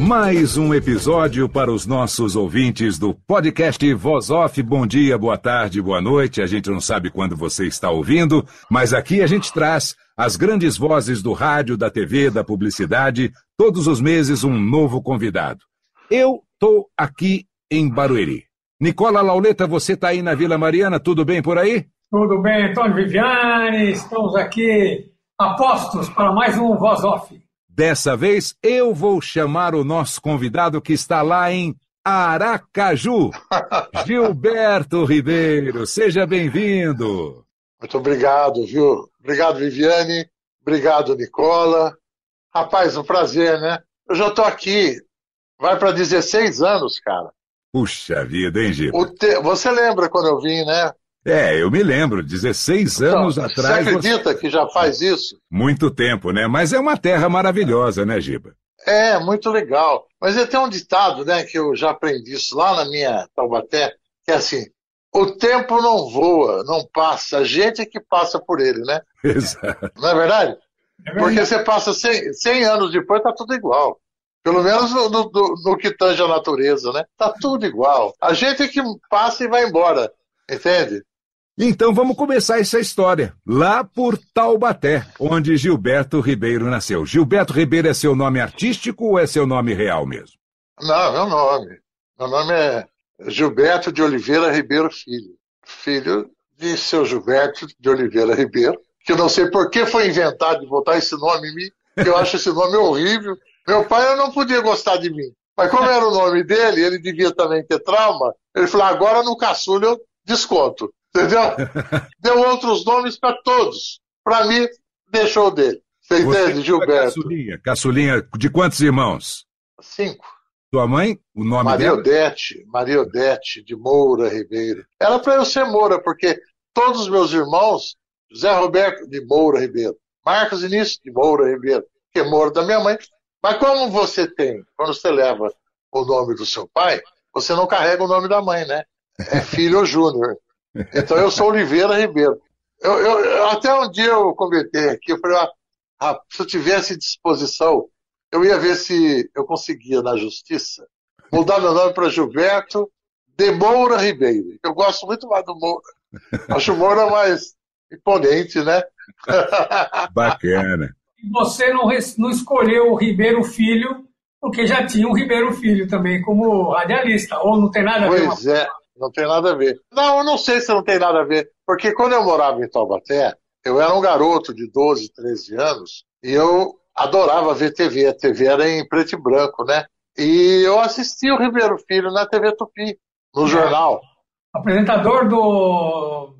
Mais um episódio para os nossos ouvintes do podcast Voz Off. Bom dia, boa tarde, boa noite. A gente não sabe quando você está ouvindo, mas aqui a gente traz as grandes vozes do rádio, da TV, da publicidade, todos os meses um novo convidado. Eu estou aqui em Barueri. Nicola Lauleta, você está aí na Vila Mariana, tudo bem por aí? Tudo bem, Antônio Viviane. Estamos aqui apostos para mais um Voz Off. Dessa vez eu vou chamar o nosso convidado que está lá em Aracaju, Gilberto Ribeiro. Seja bem-vindo. Muito obrigado, viu? Obrigado, Viviane. Obrigado, Nicola. Rapaz, um prazer, né? Eu já estou aqui. Vai para 16 anos, cara. Puxa vida, hein, Gil? Te... Você lembra quando eu vim, né? É, eu me lembro, 16 então, anos atrás. Você acredita você... que já faz isso? Muito tempo, né? Mas é uma terra maravilhosa, né, Giba? É, muito legal. Mas tem um ditado, né, que eu já aprendi isso lá na minha Taubaté, que é assim: o tempo não voa, não passa, a gente é que passa por ele, né? Exato. Não é verdade? É verdade. Porque você passa 100, 100 anos depois, tá tudo igual. Pelo menos no, no, no, que tange a natureza, né? Tá tudo igual. A gente é que passa e vai embora, entende? Então vamos começar essa história. Lá por Taubaté, onde Gilberto Ribeiro nasceu. Gilberto Ribeiro é seu nome artístico ou é seu nome real mesmo? Não, meu nome. Meu nome é Gilberto de Oliveira Ribeiro Filho. Filho de seu Gilberto de Oliveira Ribeiro, que eu não sei por que foi inventado de botar esse nome em mim, que eu acho esse nome horrível. Meu pai não podia gostar de mim. Mas como era o nome dele, ele devia também ter trauma, ele falou, agora no caçulho eu desconto. Entendeu? Deu outros nomes para todos. Para mim, deixou dele. Você entende, Gilberto? Caçulinha. Caçulinha de quantos irmãos? Cinco. Sua mãe, o nome Maria dela? Odete, Maria Odete de Moura Ribeiro. Era para eu ser Moura, porque todos os meus irmãos, José Roberto de Moura Ribeiro, Marcos Início de Moura Ribeiro, que é Moura da minha mãe. Mas como você tem, quando você leva o nome do seu pai, você não carrega o nome da mãe, né? É filho júnior. Então eu sou Oliveira Ribeiro. Eu, eu, até um dia eu comentei aqui, eu falei, ah, se eu tivesse disposição, eu ia ver se eu conseguia na justiça mudar meu nome para Gilberto de Moura Ribeiro. Eu gosto muito mais do Moura. Acho o Moura mais imponente, né? Bacana. E você não, não escolheu o Ribeiro Filho, porque já tinha um Ribeiro Filho também como radialista, ou não tem nada a ver? Pois é. Não tem nada a ver. Não, eu não sei se não tem nada a ver. Porque quando eu morava em Taubaté, eu era um garoto de 12, 13 anos e eu adorava ver TV. A TV era em preto e branco, né? E eu assistia o Ribeiro Filho na TV Tupi, no é. jornal. Apresentador do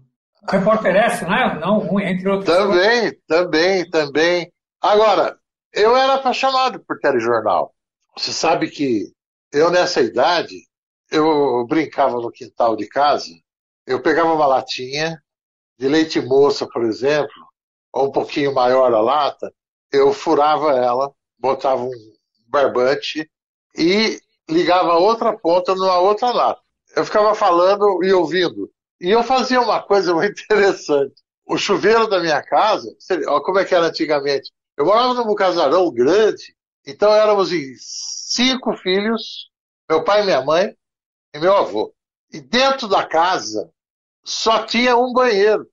Repórter S, né? Não, entre outros. Também, também, também. Agora, eu era apaixonado por telejornal. Você sabe que eu, nessa idade, eu brincava no quintal de casa, eu pegava uma latinha de leite moça, por exemplo, ou um pouquinho maior a lata, eu furava ela, botava um barbante e ligava outra ponta numa outra lata. Eu ficava falando e ouvindo. E eu fazia uma coisa muito interessante. O chuveiro da minha casa, olha como é que era antigamente. Eu morava num casarão grande, então éramos cinco filhos, meu pai e minha mãe, e meu avô. E dentro da casa só tinha um banheiro.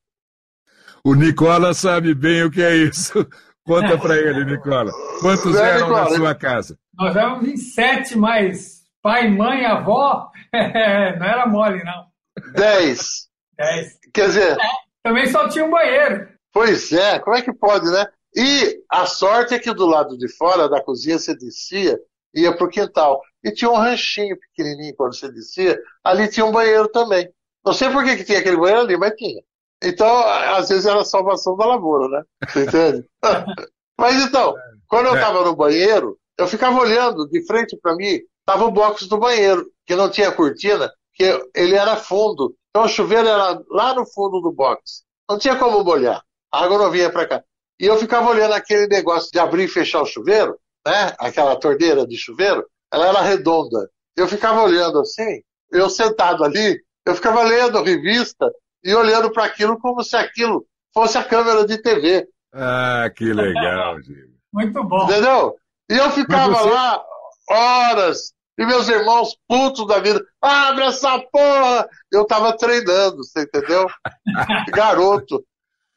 O Nicola sabe bem o que é isso. Conta para ele, Nicola. Quantos é, eram Nicola, na sua casa? Nós éramos em sete, mas pai, mãe, avó, não era mole, não. Dez. Dez. Quer dizer. É, também só tinha um banheiro. Pois é, como é que pode, né? E a sorte é que do lado de fora da cozinha você descia, ia pro quintal. E tinha um ranchinho pequenininho quando você descia, ali tinha um banheiro também. Não sei por que, que tinha aquele banheiro ali, mas tinha. Então, às vezes era a salvação da lavoura, né? Você entende? mas então, quando eu estava é. no banheiro, eu ficava olhando de frente para mim, tava o box do banheiro, que não tinha cortina, que ele era fundo. Então o chuveiro era lá no fundo do box. Não tinha como molhar. A água não vinha para cá. E eu ficava olhando aquele negócio de abrir e fechar o chuveiro, né? Aquela torneira de chuveiro, ela era redonda. Eu ficava olhando assim, eu sentado ali, eu ficava lendo revista e olhando para aquilo como se aquilo fosse a câmera de TV. Ah, que legal, Diego. Muito bom. Entendeu? E eu ficava você... lá horas, e meus irmãos putos da vida, abre essa porra! Eu tava treinando, você entendeu? Garoto.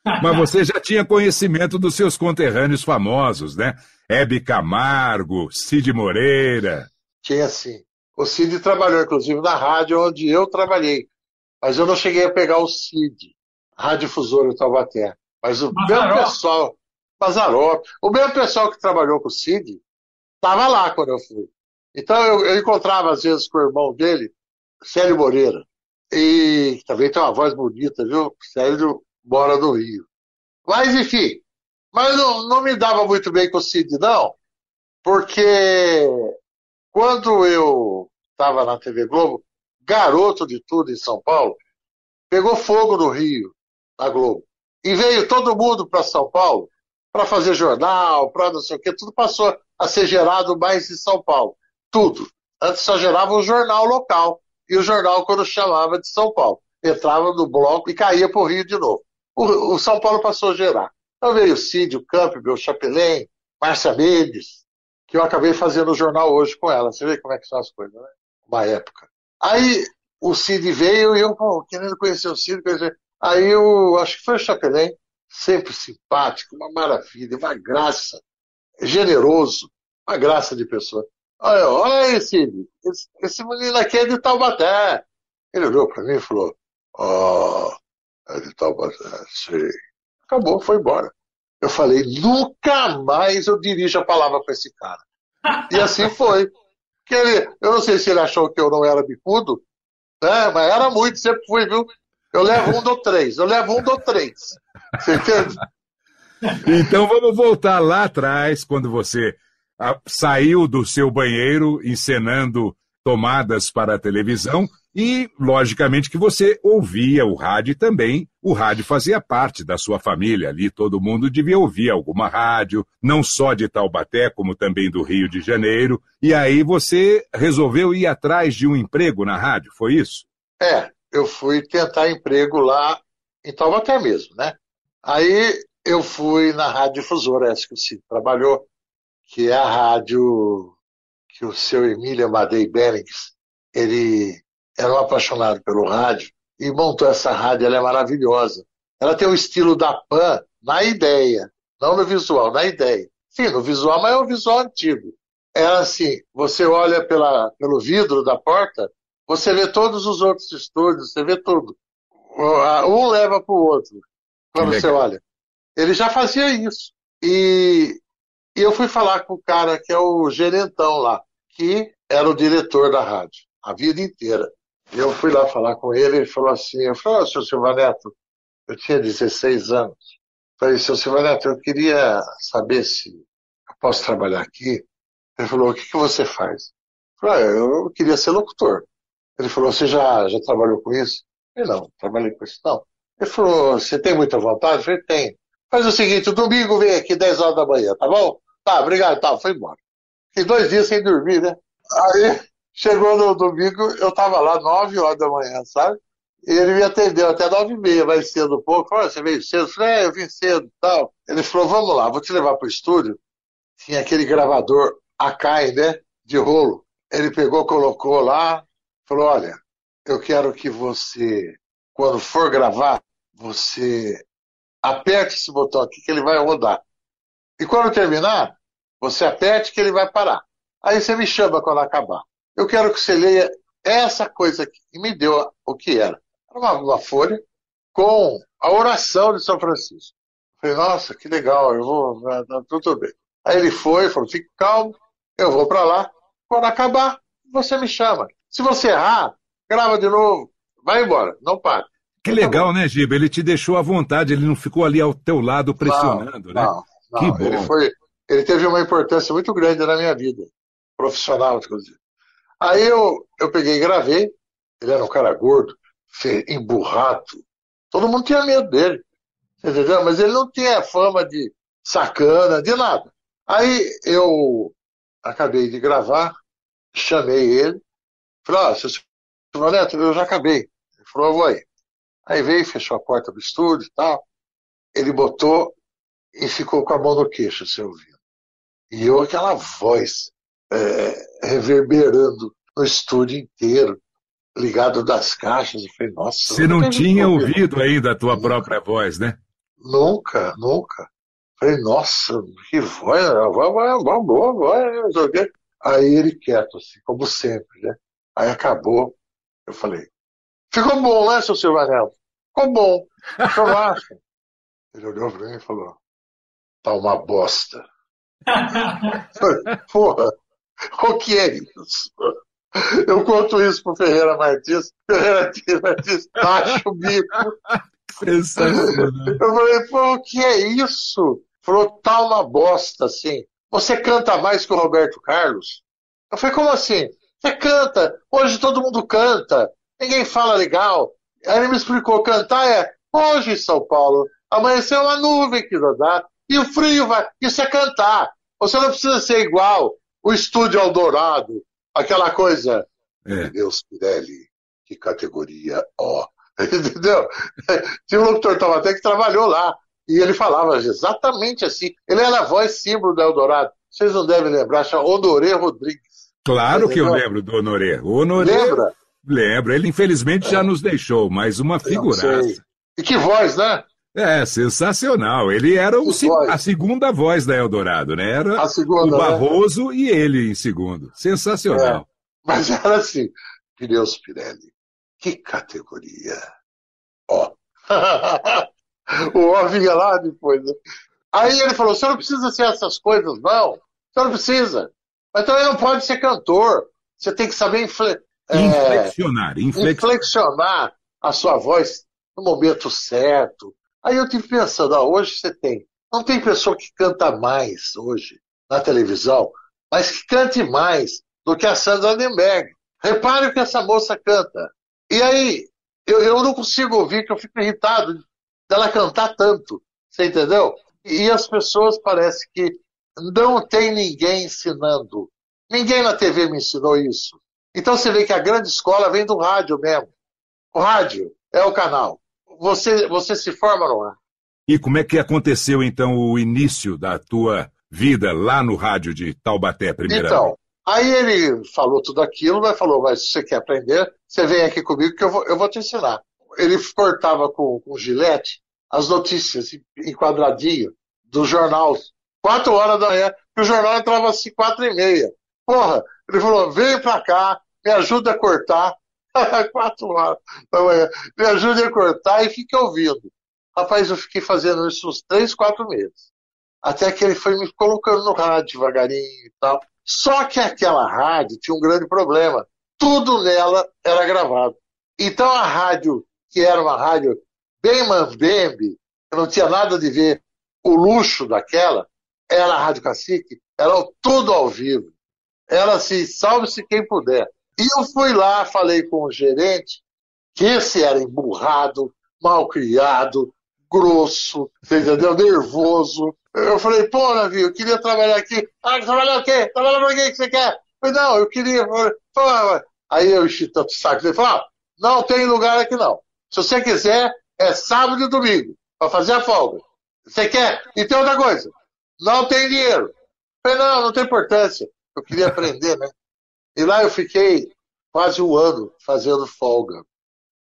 Mas você já tinha conhecimento dos seus conterrâneos famosos, né? Hebe Camargo, Cid Moreira. Tinha sim. O Cid trabalhou, inclusive, na rádio onde eu trabalhei. Mas eu não cheguei a pegar o Cid, radiodifusor em Taubaté. Mas o Mazarop. mesmo pessoal, Mazarop, o mesmo pessoal que trabalhou com o Cid, estava lá quando eu fui. Então eu, eu, encontrava às vezes com o irmão dele, Célio Moreira. E também tem uma voz bonita, viu? Célio mora no Rio. Mas enfim, mas não, não me dava muito bem com o Cid, não, porque quando eu estava na TV Globo, garoto de tudo em São Paulo, pegou fogo no Rio, na Globo. E veio todo mundo para São Paulo para fazer jornal, para não sei o quê, tudo passou a ser gerado mais em São Paulo. Tudo. Antes só gerava o um jornal local. E o jornal, quando chamava de São Paulo, entrava no bloco e caía para o Rio de novo. O, o, São Paulo passou a gerar. Então veio o Cid, o Campbell, o Chapelin, Márcia Mendes, que eu acabei fazendo o jornal hoje com ela. Você vê como é que são as coisas, né? Uma época. Aí o Cid veio e eu, pô, querendo conhecer o Cid, conhecer. Aí eu acho que foi o Chapelin, sempre simpático, uma maravilha, uma graça, generoso, uma graça de pessoa. Olha, olha aí, Cid, esse, esse menino aqui é de Taubaté. Ele olhou para mim e falou, ó, oh, de Taubaté. Acabou, foi embora. Eu falei, nunca mais eu dirijo a palavra para esse cara. E assim foi. Porque ele, eu não sei se ele achou que eu não era bicudo, né? mas era muito, sempre fui, viu? Eu levo um do três, eu levo um do três. Você entende? Então vamos voltar lá atrás, quando você ah, saiu do seu banheiro encenando tomadas para a televisão e, logicamente, que você ouvia o rádio também. O rádio fazia parte da sua família ali, todo mundo devia ouvir alguma rádio, não só de Taubaté, como também do Rio de Janeiro. E aí você resolveu ir atrás de um emprego na rádio, foi isso? É, eu fui tentar emprego lá em Taubaté mesmo, né? Aí eu fui na Rádio Difusora, essa que você trabalhou, que é a rádio que o seu Emílio Amadei Bennings, ele era um apaixonado pelo rádio e montou essa rádio, ela é maravilhosa. Ela tem o estilo da Pan na ideia, não no visual, na ideia. Sim, no visual, mas é um visual antigo. É assim, você olha pela, pelo vidro da porta, você vê todos os outros estúdios, você vê tudo. Um leva para o outro, quando você olha. Ele já fazia isso. E, e eu fui falar com o cara que é o gerentão lá, que era o diretor da rádio, a vida inteira. E eu fui lá falar com ele, ele falou assim, eu falei, oh, seu Silva Neto, eu tinha 16 anos. Falei, seu Silva Neto, eu queria saber se eu posso trabalhar aqui. Ele falou, o que, que você faz? Eu falei, ah, eu queria ser locutor. Ele falou, você já, já trabalhou com isso? Eu falei, não, trabalhei com isso não. Ele falou, você tem muita vontade? Eu falei, tem. Faz o seguinte, domingo vem aqui 10 horas da manhã, tá bom? Tá, obrigado, tá, foi embora. Fiquei dois dias sem dormir, né? Aí Chegou no domingo, eu estava lá nove horas da manhã, sabe? E ele me atendeu até nove e meia, mais cedo um pouco. Falou, você veio cedo? Eu falei, é, eu vim cedo tal. Ele falou, vamos lá, vou te levar para o estúdio. Tinha aquele gravador Akai, né? De rolo. Ele pegou, colocou lá, falou, olha, eu quero que você, quando for gravar, você aperte esse botão aqui que ele vai rodar. E quando terminar, você aperte que ele vai parar. Aí você me chama quando acabar. Eu quero que você leia essa coisa aqui. E me deu o que era. uma, uma folha com a oração de São Francisco. Falei, nossa, que legal, eu vou, tudo bem. Aí ele foi, falou, fique calmo, eu vou para lá. Quando acabar, você me chama. Se você errar, grava de novo, vai embora, não para. Que legal, né, Giba? Ele te deixou à vontade, ele não ficou ali ao teu lado pressionando, não, né? Não, não. Que bom. Ele, foi, ele teve uma importância muito grande na minha vida, profissional, inclusive. Aí eu, eu peguei e gravei, ele era um cara gordo, emburrado, todo mundo tinha medo dele, entendeu? Mas ele não tinha fama de sacana, de nada. Aí eu acabei de gravar, chamei ele, falei, ó, oh, Silvio Neto, eu já acabei. Ele falou, vou aí. Aí veio, fechou a porta do estúdio e tal. Ele botou e ficou com a mão no queixo, você ouvindo. E eu, aquela voz é, reverberando no estúdio inteiro, ligado das caixas. Eu falei, nossa. Você não tinha ouvido ainda a tua própria voz, né? Nunca, nunca. Falei, nossa, que voz, uma boa voz. Aí ele quieto, assim, como sempre, né? Aí acabou. Eu falei, ficou bom, né, seu Silvanel? Ficou bom. O que eu acho? Ele olhou pra mim e falou, tá uma bosta. Porra, o que é isso? Eu conto isso pro Ferreira Martins, Ferreira Martins taxa o bico. Eu falei, pô, o que é isso? Falou, tá uma bosta, assim. Você canta mais que o Roberto Carlos? Eu falei, como assim? Você canta, hoje todo mundo canta, ninguém fala legal. Aí ele me explicou, cantar é hoje em São Paulo, amanheceu uma nuvem que dá, e o frio vai. Isso é cantar. Você não precisa ser igual o estúdio Eldorado, aquela coisa. É. Deus Pirelli, que categoria ó. Entendeu? Tinha um locutor Taubaté que trabalhou lá. E ele falava exatamente assim. Ele era a voz símbolo do Eldorado. Vocês não devem lembrar, chama Honoré Rodrigues. Claro que eu lembro do Honoré. Honoré. Lembra? Lembro. Ele infelizmente é. já nos deixou, mas uma figuraça. E que voz, né? É, sensacional. Ele era o, a segunda voz da Eldorado, né? Era segunda, o né? Barroso né? e ele em segundo. Sensacional. É. Mas era assim, Pneus Pirelli, que categoria. Ó. o ó vinha lá depois. Né? Aí ele falou, você não precisa ser essas coisas, não. Você não precisa. Mas também não pode ser cantor. Você tem que saber infle... inflexionar, é, inflexionar a sua voz no momento certo, Aí eu tive pensando, ó, hoje você tem. Não tem pessoa que canta mais hoje na televisão, mas que cante mais do que a Sandra Lindenberg. Repare o que essa moça canta. E aí, eu, eu não consigo ouvir, que eu fico irritado dela cantar tanto. Você entendeu? E as pessoas parece que não tem ninguém ensinando. Ninguém na TV me ensinou isso. Então você vê que a grande escola vem do rádio mesmo. O rádio é o canal você, você se forma no ar. E como é que aconteceu, então, o início da tua vida lá no rádio de Taubaté, primeiro? Então, aí ele falou tudo aquilo, mas falou, mas se você quer aprender, você vem aqui comigo que eu vou, eu vou te ensinar. Ele cortava com, com gilete as notícias em quadradinho do jornal, quatro horas da manhã, que o jornal entrava assim, quatro e meia. Porra, ele falou, vem pra cá, me ajuda a cortar, Quatro horas da manhã. Me ajude a cortar e fique ouvindo. Rapaz, eu fiquei fazendo isso uns três, quatro meses. Até que ele foi me colocando no rádio devagarinho e tal. Só que aquela rádio tinha um grande problema. Tudo nela era gravado. Então a rádio, que era uma rádio bem mambembe, não tinha nada de ver o luxo daquela, era a Rádio Cacique, era tudo ao vivo. Era assim, salve-se quem puder. E eu fui lá, falei com o gerente, que esse era emburrado, mal criado, grosso, entendeu? Nervoso. Eu falei, pô, navio, eu queria trabalhar aqui. Ah, trabalhar o quê? Trabalhar pra quê que você quer? Eu falei, não, eu queria. Aí eu enchi tanto saco. Ele falou, ah, não tem lugar aqui não. Se você quiser, é sábado e domingo, para fazer a folga. Você quer? E tem outra coisa, não tem dinheiro. Eu falei, não, não tem importância. Eu queria aprender, né? E lá eu fiquei quase um ano fazendo folga.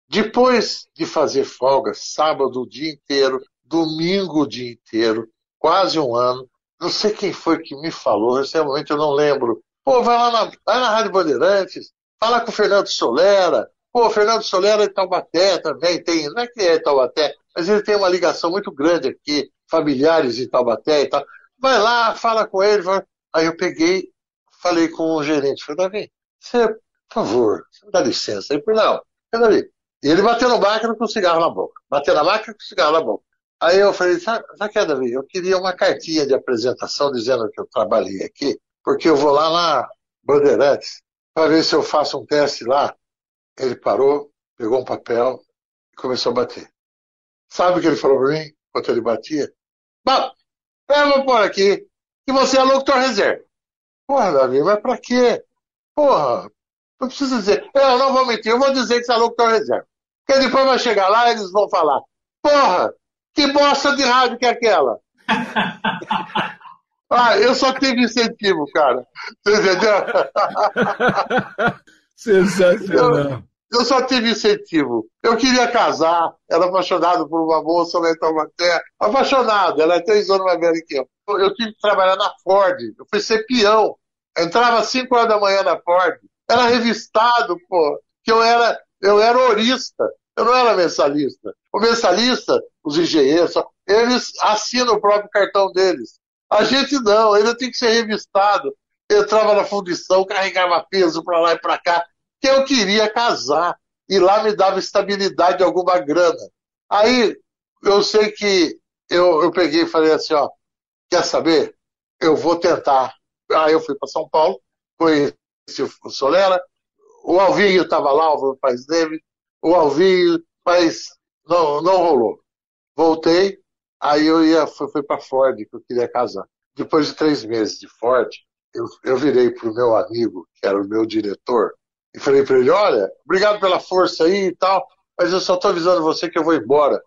Depois de fazer folga, sábado o dia inteiro, domingo o dia inteiro, quase um ano, não sei quem foi que me falou, realmente eu não lembro. Pô, vai lá na, vai na Rádio Bandeirantes, fala com o Fernando Solera, Pô, Fernando Solera é Taubaté também tem, não é que é Taubaté, mas ele tem uma ligação muito grande aqui, familiares em Taubaté e tal. Vai lá, fala com ele. Vai... Aí eu peguei, falei com o gerente, falei, Davi, você, por favor, dá licença. Ele falou, não, Davi. E ele bateu no máquina com o cigarro na boca. Bateu na máquina com o cigarro na boca. Aí eu falei, sabe, sabe que, Davi? Eu queria uma cartinha de apresentação dizendo que eu trabalhei aqui, porque eu vou lá na Bandeirantes para ver se eu faço um teste lá. Ele parou, pegou um papel e começou a bater. Sabe o que ele falou para mim enquanto ele batia? Bom, eu vou pôr aqui que você é locutor reserva. Porra, Davi, mas pra quê? Porra, não precisa dizer. Eu não vou mentir, eu vou dizer que você é locutor reserva. Porque depois vai chegar lá e eles vão falar. Porra, que bosta de rádio que é aquela? ah, eu só tive incentivo, cara. Você entendeu? Sensacional. Eu, eu, só tive incentivo. Eu queria casar, era apaixonado por uma moça lá em Taubaté. Apaixonado, ela é três anos mais velha que eu. Eu tive que trabalhar na Ford, eu fui ser peão. entrava às 5 horas da manhã na Ford. Era revistado, pô, que eu era, eu era horista. Eu não era mensalista. O mensalista, os engenheiros, eles assinam o próprio cartão deles. A gente não, ainda tem que ser revistado. Entrava na fundição, carregava peso para lá e para cá, que eu queria casar. E lá me dava estabilidade de alguma grana. Aí eu sei que eu, eu peguei e falei assim, ó, quer saber? Eu vou tentar. Aí eu fui para São Paulo, conheci o Solera, o Alvinho estava lá, o Paz David, o Alvinho, mas não, não rolou. Voltei, aí eu ia, fui, fui para Ford, que eu queria casar. Depois de três meses de Ford, eu, eu virei para o meu amigo, que era o meu diretor, e falei para ele: Olha, obrigado pela força aí e tal, mas eu só estou avisando você que eu vou embora,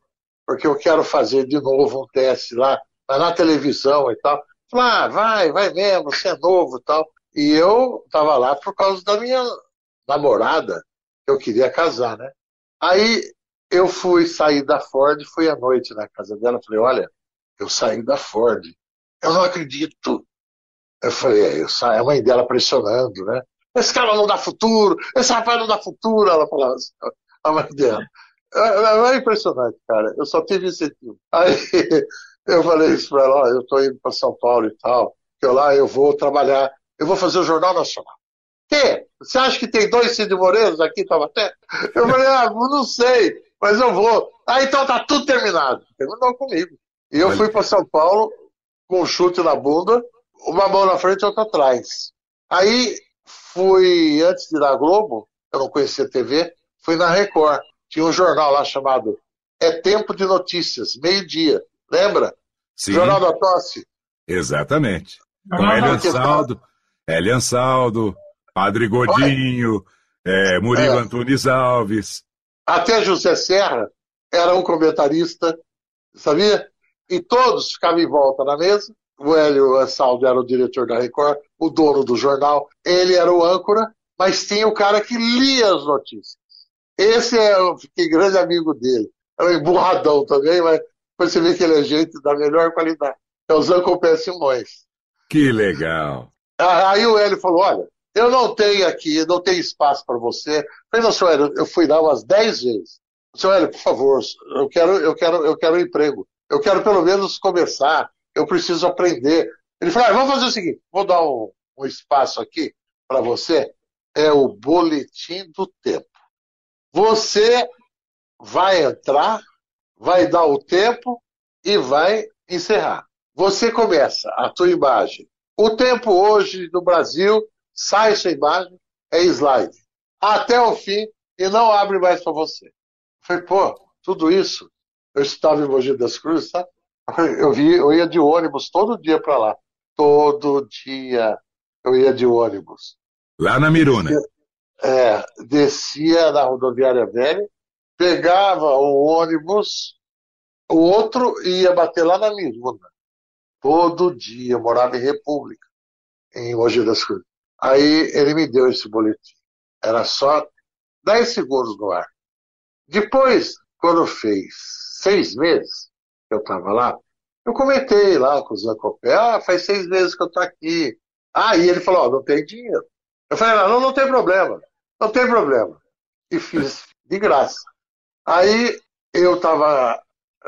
porque eu quero fazer de novo um teste lá, na televisão e tal. Falei: Ah, vai, vai mesmo, você é novo e tal. E eu estava lá por causa da minha namorada, que eu queria casar, né? Aí eu fui sair da Ford, fui à noite na casa dela, falei, olha, eu saí da Ford. Eu não acredito. Eu falei, é, eu saí, a mãe dela pressionando, né? Esse cara não dá futuro, esse rapaz não dá futuro, ela falava assim, a mãe dela. É, é, é impressionante, cara. Eu só tive incentivo. Aí eu falei isso pra ela, ó, eu tô indo para São Paulo e tal, que eu lá eu vou trabalhar, eu vou fazer o Jornal Nacional. Que? Você acha que tem dois Cid Moreiros aqui em Taubaté? Eu falei, ah, não sei, mas eu vou. Ah, então tá tudo terminado. Terminou comigo. E eu fui para São Paulo com um chute na bunda, uma mão na frente e outra atrás. Aí fui, antes de ir na Globo, eu não conhecia TV, fui na Record. Tinha um jornal lá chamado É Tempo de Notícias, meio-dia. Lembra? Sim. Jornal da Tosse. Exatamente. Com Hélio Ansaldo, Hélio Ansaldo, Padre Godinho, é, Murilo é. Antunes Alves. Até José Serra era um comentarista, sabia? E todos ficavam em volta na mesa. O Hélio Ansaldo era o diretor da Record, o dono do jornal, ele era o âncora, mas tinha o cara que lia as notícias. Esse é o fiquei grande amigo dele. Era um emburradão também, mas você vê que ele é gente da melhor qualidade. É o Zanco Simões. Que legal. Aí o Hélio falou: olha, eu não tenho aqui, não tenho espaço para você. Falei, não, senhor Hélio, eu fui lá umas 10 vezes. Senhor Hélio, por favor, eu quero, eu quero, eu quero um emprego. Eu quero pelo menos começar. Eu preciso aprender. Ele falou, ah, vamos fazer o seguinte, vou dar um, um espaço aqui para você. É o boletim do tempo. Você vai entrar, vai dar o tempo e vai encerrar. Você começa a tua imagem. O tempo hoje no Brasil sai sua imagem, é slide. Até o fim e não abre mais para você. Eu falei, pô, tudo isso. Eu estava em Mogi das Cruzes, tá? Eu, vi, eu ia de ônibus todo dia para lá. Todo dia eu ia de ônibus. Lá na Miruna. Descia, é, descia na rodoviária velha, pegava o ônibus, o outro ia bater lá na Miruna. Todo dia, eu morava em República, em Mogi das Cruzes. Aí ele me deu esse boletim. Era só 10 segundos no ar. Depois, quando fez seis meses que eu estava lá, eu comentei lá com o Zé Copé, ah, faz seis meses que eu estou aqui. Ah, e ele falou, oh, não tem dinheiro. Eu falei, não, não tem problema, não tem problema. e fiz de graça. Aí eu estava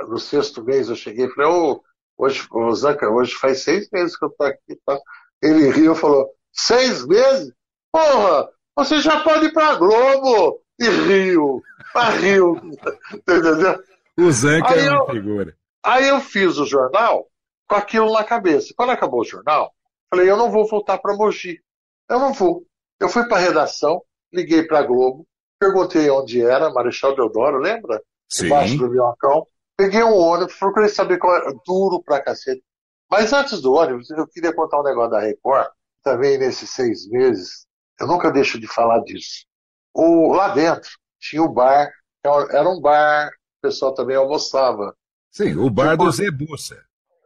no sexto mês, eu cheguei e falei, ô, hoje, ô Zanca, hoje faz seis meses que eu tô aqui. Tá? Ele riu e falou, seis meses? Porra, você já pode ir pra Globo! E riu, ah, riu, entendeu? O Zanca aí é uma eu, figura. Aí eu fiz o jornal com aquilo na cabeça. Quando acabou o jornal, falei, eu não vou voltar para Mogi. Eu não vou. Eu fui para a redação, liguei para a Globo, perguntei onde era, Marechal Deodoro, lembra? Sim. Embaixo do Minhocão. Peguei um ônibus, procurei saber qual era, duro pra cacete. Mas antes do ônibus, eu queria contar um negócio da Record, também nesses seis meses, eu nunca deixo de falar disso. O, lá dentro tinha o bar, era um bar, o pessoal também almoçava. Sim, o bar do Zé Bussa.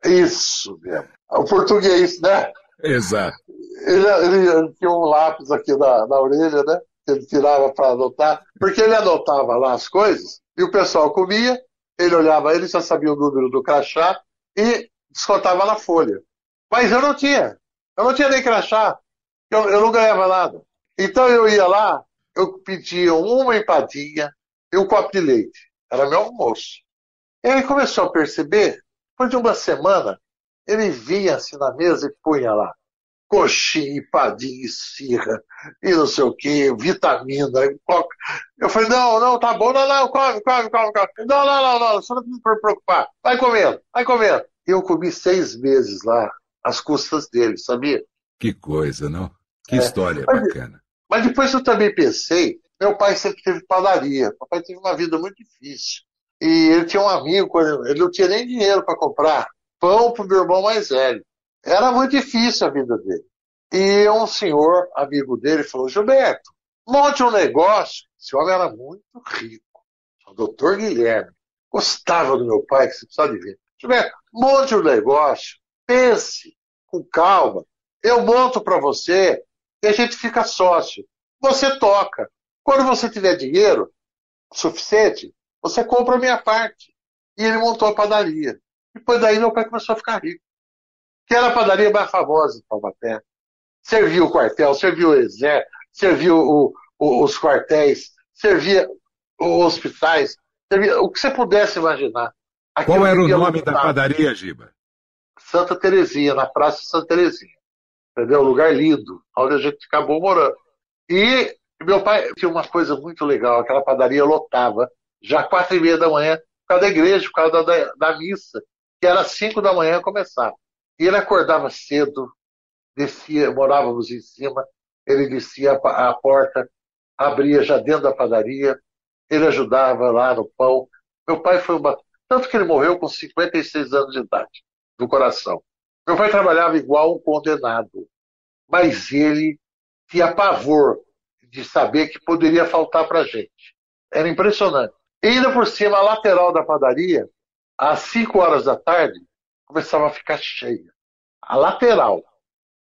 Isso mesmo. O português, né? Exato. Ele, ele, ele tinha um lápis aqui na, na orelha, né? Que ele tirava para anotar, porque ele anotava lá as coisas e o pessoal comia, ele olhava, ele já sabia o número do crachá e descontava na folha. Mas eu não tinha. Eu não tinha nem crachá. Eu, eu não ganhava nada. Então eu ia lá, eu pedia uma empadinha e um copo de leite. Era meu almoço. Ele começou a perceber, depois de uma semana, ele vinha assim na mesa e punha lá coxinha, empadinha, esfirra, e não sei o que, vitamina. Eu falei, não, não, tá bom, não, não, come, come, come, come. Não, não, não, não, você não precisa se preocupar. Vai comendo, vai comendo. E eu comi seis meses lá, às custas dele, sabia? Que coisa, não? Que é. história mas, bacana. Mas depois eu também pensei, meu pai sempre teve padaria, meu pai teve uma vida muito difícil. E ele tinha um amigo, ele não tinha nem dinheiro para comprar pão para o meu irmão mais velho. Era muito difícil a vida dele. E um senhor, amigo dele, falou: Gilberto, monte um negócio. Esse homem era muito rico. O doutor Guilherme. Gostava do meu pai, que você precisa de ver. Gilberto, monte um negócio. Pense com calma. Eu monto para você e a gente fica sócio. Você toca. Quando você tiver dinheiro suficiente, você compra a minha parte. E ele montou a padaria. Depois daí meu pai começou a ficar rico que era a padaria mais famosa de Taubaté. Servia o quartel, servia o exército, servia o, o, os quartéis, servia os hospitais, servia o que você pudesse imaginar. Aquilo Qual era o nome da padaria, Giba? Santa Terezinha, na Praça Santa Terezinha. Entendeu? Um lugar lindo, onde a gente acabou morando. E meu pai tinha uma coisa muito legal, aquela padaria lotava, já quatro e meia da manhã, por causa da igreja, por causa da, da missa, que era cinco da manhã começava. E ele acordava cedo, descia, morávamos em cima, ele descia a, a porta, abria já dentro da padaria, ele ajudava lá no pão. Meu pai foi uma. Tanto que ele morreu com 56 anos de idade, do coração. Meu pai trabalhava igual um condenado, mas ele tinha pavor de saber que poderia faltar para a gente. Era impressionante. E ainda por cima, a lateral da padaria, às 5 horas da tarde, começava a ficar cheia. A lateral,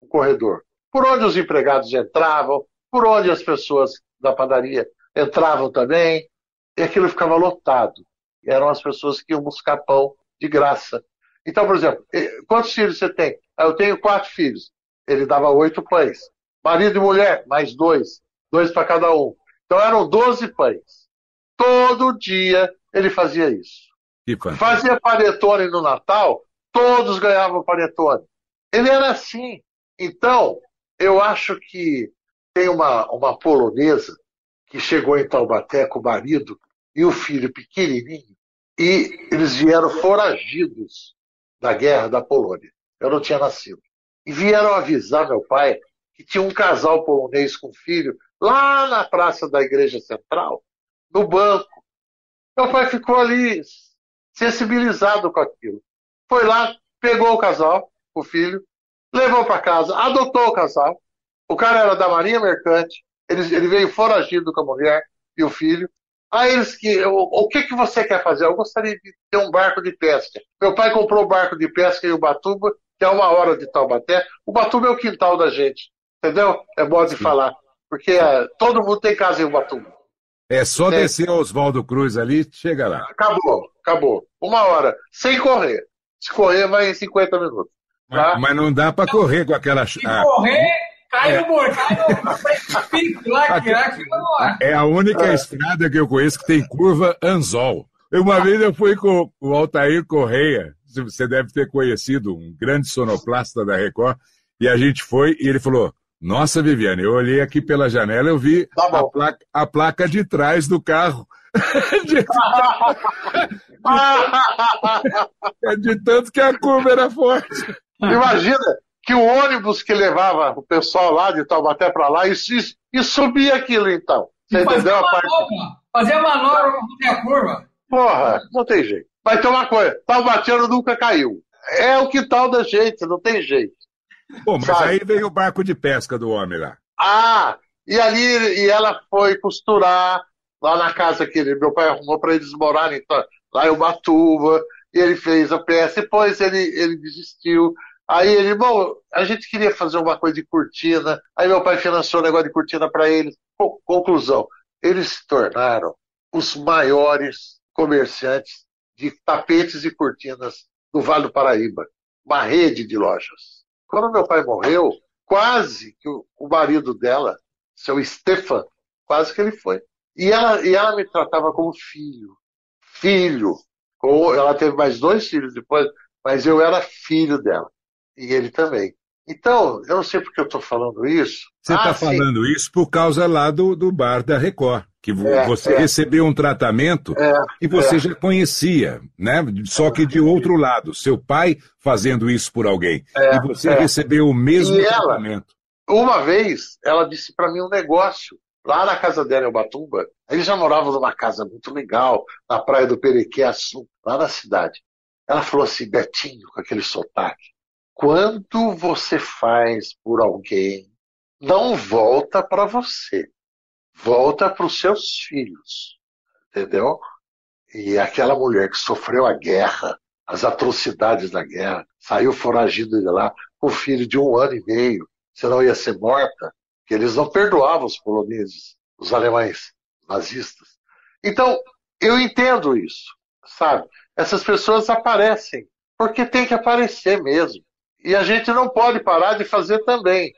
o corredor. Por onde os empregados entravam, por onde as pessoas da padaria entravam também, e aquilo ficava lotado. Eram as pessoas que iam buscar pão de graça. Então, por exemplo, quantos filhos você tem? Ah, eu tenho quatro filhos. Ele dava oito pães. Marido e mulher, mais dois. Dois para cada um. Então eram doze pães. Todo dia ele fazia isso. Fazia panetone no Natal, todos ganhavam panetone. Ele era assim. Então, eu acho que tem uma, uma polonesa que chegou em Taubaté com o marido e o filho pequenininho, e eles vieram foragidos da guerra da Polônia. Eu não tinha nascido. E vieram avisar meu pai que tinha um casal polonês com filho lá na praça da igreja central, no banco. Meu pai ficou ali sensibilizado com aquilo. Foi lá, pegou o casal, o filho, levou para casa, adotou o casal. O cara era da Marinha Mercante, ele, ele veio foragido com a mulher e o filho. Aí eles que, o, o que, que você quer fazer? Eu gostaria de ter um barco de pesca. Meu pai comprou o um barco de pesca em Ubatuba, que é uma hora de Taubaté. Ubatuba é o quintal da gente, entendeu? É modo de falar. Porque é, todo mundo tem casa em Ubatuba. É só é. descer Oswaldo Cruz ali, chega lá. Acabou, acabou. Uma hora, sem correr. Se correr, vai em 50 minutos. Tá? Mas, mas, não dá para correr com aquela. Se ah. correr, Cai no morro, cai no precipício lá, que lá, que lá. É a única estrada que eu conheço que tem curva Anzol. Uma vez eu fui com o Altair Correia, você deve ter conhecido, um grande sonoplasta da Record, e a gente foi e ele falou: Nossa, Viviane, eu olhei aqui pela janela eu vi Tá a, placa, a placa de trás do carro. de, de tanto que a curva era forte. Imagina que o ônibus que levava o pessoal lá de Taubaté para lá e, e, e subia aquilo então. Você Fazia entendeu a parte? manobra, fazia manobra pra fazer a curva. Porra, não tem jeito. Mas tem uma coisa, Taubateano nunca caiu. É o quintal da gente, não tem jeito. Pô, mas Sabe? aí veio o barco de pesca do homem lá. Ah, e ali e ela foi costurar lá na casa que ele, meu pai arrumou para eles morarem então, lá em Ubatuba, e ele fez a peça, depois ele, ele desistiu. Aí ele, bom, a gente queria fazer uma coisa de cortina, aí meu pai financiou um negócio de cortina para eles. Co- Conclusão, eles se tornaram os maiores comerciantes de tapetes e cortinas do Vale do Paraíba, uma rede de lojas. Quando meu pai morreu, quase que o, marido dela, seu Stefan, quase que ele foi. E ela, e ela me tratava como filho. Filho. Ela teve mais dois filhos depois, mas eu era filho dela. E ele também. Então, eu não sei porque eu estou falando isso. Você Ah, está sim. falando isso por causa lá do, do bar da Record, que É, você é. recebeu um tratamento É, que você é. já conhecia, né? Só que de outro lado, seu pai fazendo isso por alguém. É, e você é. recebeu o mesmo E ela? tratamento. Uma vez, ela disse para mim um negócio. Lá na casa dela, em Ubatuba, eles já moravam numa casa muito legal, na praia do Perequiaçu, lá na cidade. Ela falou assim, Betinho, com aquele sotaque, quando você faz por alguém, não volta para você, volta para os seus filhos, entendeu? E aquela mulher que sofreu a guerra, as atrocidades da guerra, saiu foragida de lá com um filho de um ano e meio, senão ia ser morta, que eles não perdoavam os poloneses, os alemães, nazistas. Então, eu entendo isso, sabe? Essas pessoas aparecem, porque tem que aparecer mesmo. E a gente não pode parar de fazer também.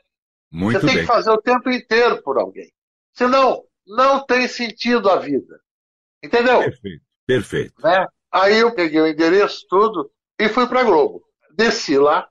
Muito Você tem bem. que fazer o tempo inteiro por alguém. Senão, não tem sentido a vida. Entendeu? Perfeito. Perfeito. né? Aí eu peguei o endereço, tudo, e fui para Globo. Desci lá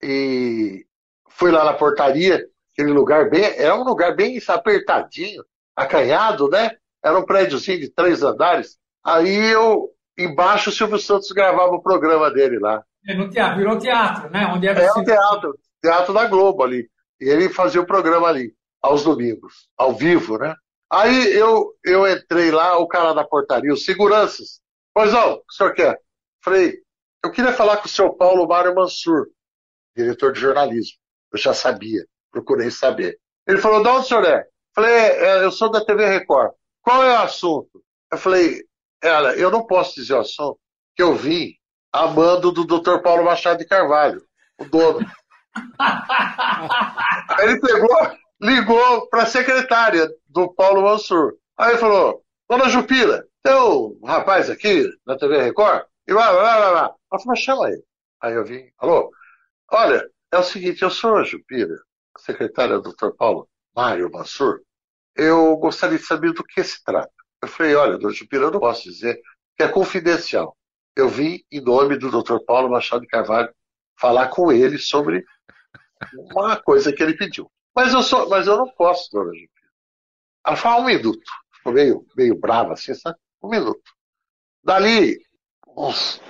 e fui lá na portaria, aquele lugar bem, era um lugar bem apertadinho, acanhado, né? Era um prédiozinho de três andares. Aí eu, embaixo, o Silvio Santos gravava o programa dele lá. É, No teatro, virou teatro, né? Onde era É o o teatro, teatro da Globo ali. E ele fazia o programa ali, aos domingos, ao vivo, né? Aí eu, eu entrei lá, o cara da portaria, os seguranças. Pois não, o que o senhor quer? Falei, eu queria falar com o senhor Paulo Mário Mansur, diretor de jornalismo. Eu já sabia, procurei saber. Ele falou, de onde o senhor é? Falei, "É, eu sou da TV Record. Qual é o assunto? Eu falei, ela, eu não posso dizer o assunto, que eu vim a mando do Dr. Paulo Machado de Carvalho, o dono. Aí ele pegou, ligou para a secretária do Paulo Mansur. Aí falou: Dona Jupira, tem um rapaz aqui na TV Record? E lá, lá, lá, lá. Ela falou: "Mas chama ele. Aí eu vim: Alô? Olha, é o seguinte, eu sou a Jupira, secretária do Dr. Paulo Mário Mansur. Eu gostaria de saber do que se trata. Eu falei: Olha, Dona Jupira, eu não posso dizer, que é confidencial. Eu vim em nome do Dr. Paulo Machado de Carvalho falar com ele sobre uma coisa que ele pediu. Mas eu, sou, mas eu não posso, dona Jupira. Ela falou um minuto. Ficou meio, meio brava assim, sabe? Um minuto. Dali, uns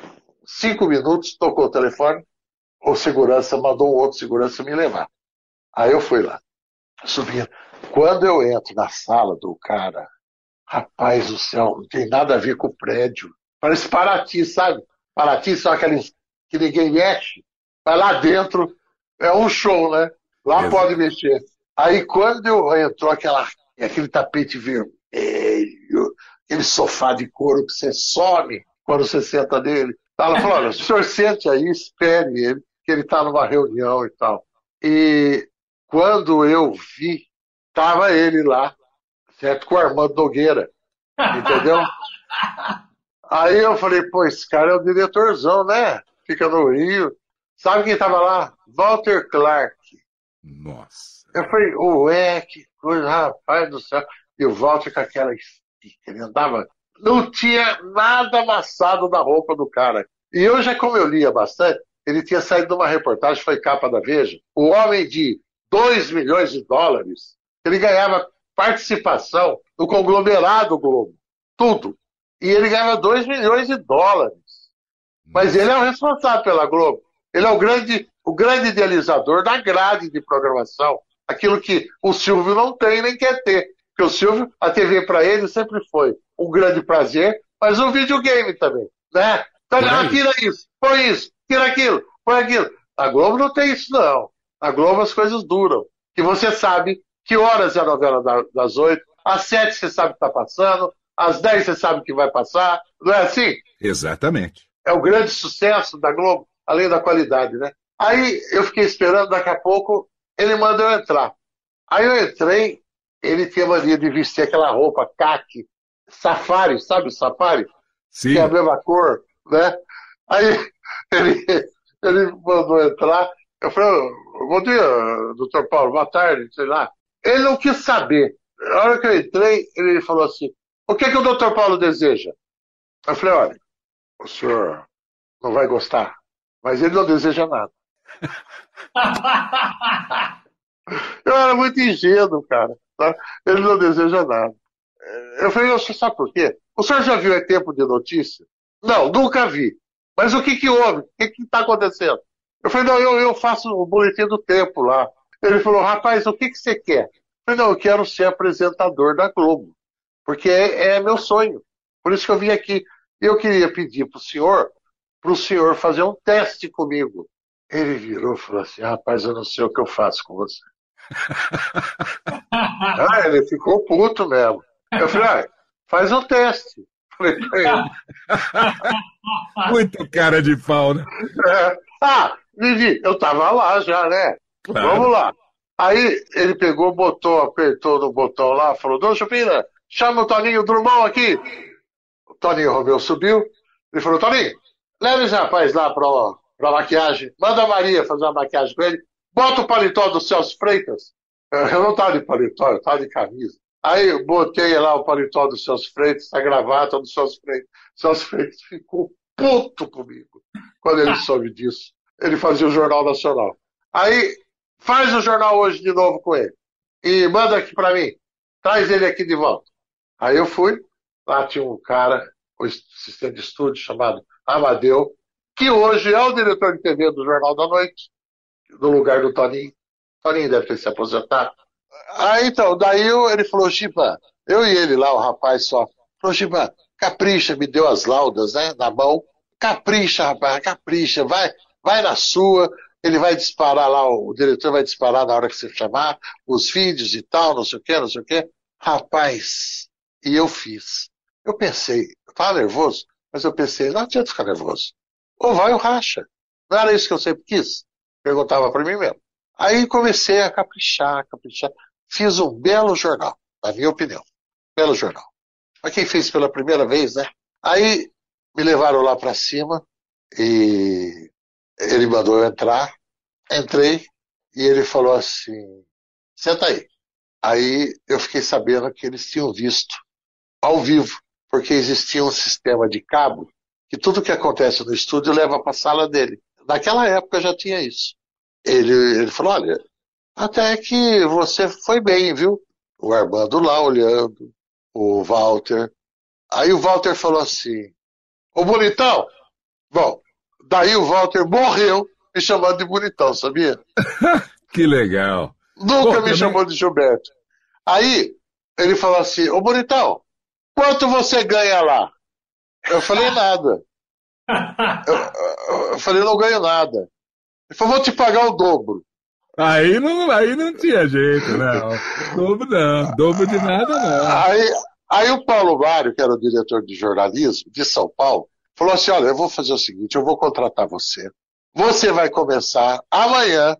cinco minutos, tocou o telefone, o segurança mandou um outro segurança me levar. Aí eu fui lá, subindo. Quando eu entro na sala do cara, rapaz do céu, não tem nada a ver com o prédio. Parece Paraty, sabe? Paraty são aqueles que ninguém mexe. Vai lá dentro, é um show, né? Lá Exato. pode mexer. Aí quando eu entrou aquela, aquele tapete vermelho, aquele sofá de couro que você some quando você senta nele. Ela falou, olha, o senhor sente aí, espere ele, que ele está numa reunião e tal. E quando eu vi, tava ele lá, certo? Com o Armando Nogueira, entendeu? Aí eu falei, pô, esse cara é o diretorzão, né? Fica no Rio. Sabe quem tava lá? Walter Clark. Nossa. Eu falei, ué, que coisa, rapaz do céu. E o Walter com aquela estica, ele andava. Não tinha nada amassado na roupa do cara. E eu já, como eu lia bastante, ele tinha saído de uma reportagem, foi capa da Veja. O homem de 2 milhões de dólares, ele ganhava participação no conglomerado Globo. Tudo. E ele ganhava 2 milhões de dólares. Mas ele é o responsável pela Globo. Ele é o grande, o grande idealizador da grade de programação. Aquilo que o Silvio não tem nem quer ter. Porque o Silvio, a TV para ele sempre foi um grande prazer, mas um videogame também. Né? Então, ah, tira isso, põe isso, tira aquilo, põe aquilo. A Globo não tem isso, não. A Globo as coisas duram. Que você sabe que horas é a novela das oito, às sete você sabe que está passando, às dez você sabe que vai passar. Não é assim? Exatamente. É o grande sucesso da Globo além da qualidade, né? Aí eu fiquei esperando, daqui a pouco ele manda eu entrar. Aí eu entrei, ele tinha mania de vestir aquela roupa caque, safari, sabe o safari? Sim. Que é a mesma cor, né? Aí ele, ele mandou entrar, eu falei, bom dia, doutor Paulo, boa tarde, sei lá. Ele não quis saber. Na hora que eu entrei, ele falou assim, o que, que o doutor Paulo deseja? Eu falei, olha, o senhor não vai gostar mas ele não deseja nada. Eu era muito ingênuo, cara. Tá? Ele não deseja nada. Eu falei, você sabe por quê? O senhor já viu É Tempo de Notícia? Não, nunca vi. Mas o que que houve? O que que está acontecendo? Eu falei, não, eu, eu faço o boletim do tempo lá. Ele falou, rapaz, o que que você quer? Eu falei, não, eu quero ser apresentador da Globo. Porque é, é meu sonho. Por isso que eu vim aqui. Eu queria pedir para o senhor para o senhor fazer um teste comigo. Ele virou e falou assim: rapaz, eu não sei o que eu faço com você. ah, ele ficou puto mesmo. Eu falei: ah, faz um teste. Falei ele. Muito cara de pau, né? É. Ah, Vivi, eu tava lá já, né? Claro. Vamos lá. Aí ele pegou, botou, apertou no botão lá, falou: Dona Chupina, chama o Toninho Drummond aqui. O Toninho Romeu subiu. Ele falou: Toninho, Leva esse rapaz lá pra, pra maquiagem. Manda a Maria fazer uma maquiagem com ele. Bota o paletó do Celso Freitas. Eu não tava de paletó, eu tava de camisa. Aí eu botei lá o paletó do Celso Freitas, a gravata do Celso Freitas. Celso Freitas ficou puto comigo quando ele soube disso. Ele fazia o Jornal Nacional. Aí faz o jornal hoje de novo com ele. E manda aqui para mim. Traz ele aqui de volta. Aí eu fui, lá tinha um cara, o assistente de estúdio chamado Amadeu, que hoje é o diretor de TV do Jornal da Noite, no lugar do Toninho. Toninho deve ter se aposentado. Aí então, daí ele falou, Giba, eu e ele lá, o rapaz só, falou, Giba, capricha, me deu as laudas, né, na mão. Capricha, rapaz, capricha, vai, vai na sua, ele vai disparar lá, o diretor vai disparar na hora que você chamar, os vídeos e tal, não sei o que, não sei o que. Rapaz, e eu fiz. Eu pensei, eu tava nervoso, mas eu pensei, não adianta ficar nervoso. Ou vai ou racha. Não era isso que eu sempre quis? Perguntava para mim mesmo. Aí comecei a caprichar, caprichar. Fiz um belo jornal, na minha opinião. Belo jornal. Mas quem fez pela primeira vez, né? Aí me levaram lá para cima e ele mandou eu entrar. Entrei e ele falou assim: senta aí. Aí eu fiquei sabendo que eles tinham visto ao vivo porque existia um sistema de cabo que tudo que acontece no estúdio leva para a sala dele. Naquela época já tinha isso. Ele, ele falou: olha, até que você foi bem, viu? O Armando lá olhando, o Walter. Aí o Walter falou assim: Ô bonitão! Bom, daí o Walter morreu me chamando de bonitão, sabia? que legal. Nunca Pô, me também... chamou de Gilberto. Aí ele falou assim: Ô bonitão, Quanto você ganha lá? Eu falei nada. Eu, eu falei, não ganho nada. Ele falou, vou te pagar o dobro. Aí não, aí não tinha jeito, não. Dobro não, dobro de nada não. Aí, aí o Paulo Mário, que era o diretor de jornalismo de São Paulo, falou assim: olha, eu vou fazer o seguinte, eu vou contratar você. Você vai começar amanhã,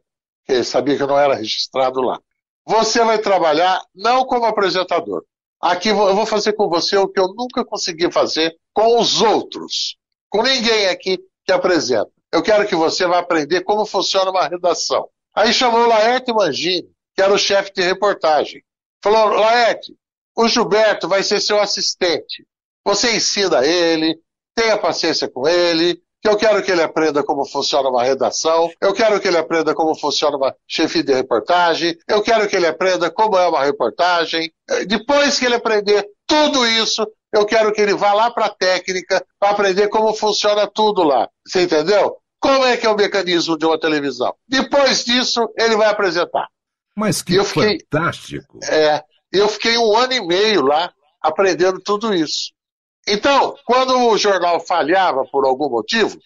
que ele sabia que eu não era registrado lá. Você vai trabalhar não como apresentador. Aqui eu vou fazer com você o que eu nunca consegui fazer com os outros. Com ninguém aqui que apresenta. Eu quero que você vá aprender como funciona uma redação. Aí chamou Laerte Mangini, que era o chefe de reportagem. Falou, Laerte, o Gilberto vai ser seu assistente. Você ensina ele, tenha paciência com ele, eu quero que ele aprenda como funciona uma redação, eu quero que ele aprenda como funciona uma chefia de reportagem, eu quero que ele aprenda como é uma reportagem. Depois que ele aprender tudo isso, eu quero que ele vá lá para a técnica para aprender como funciona tudo lá. Você entendeu? Como é que é o mecanismo de uma televisão? Depois disso, ele vai apresentar. Mas que fiquei, fantástico! É, eu fiquei um ano e meio lá aprendendo tudo isso. Então, quando o jornal falhava por algum motivo,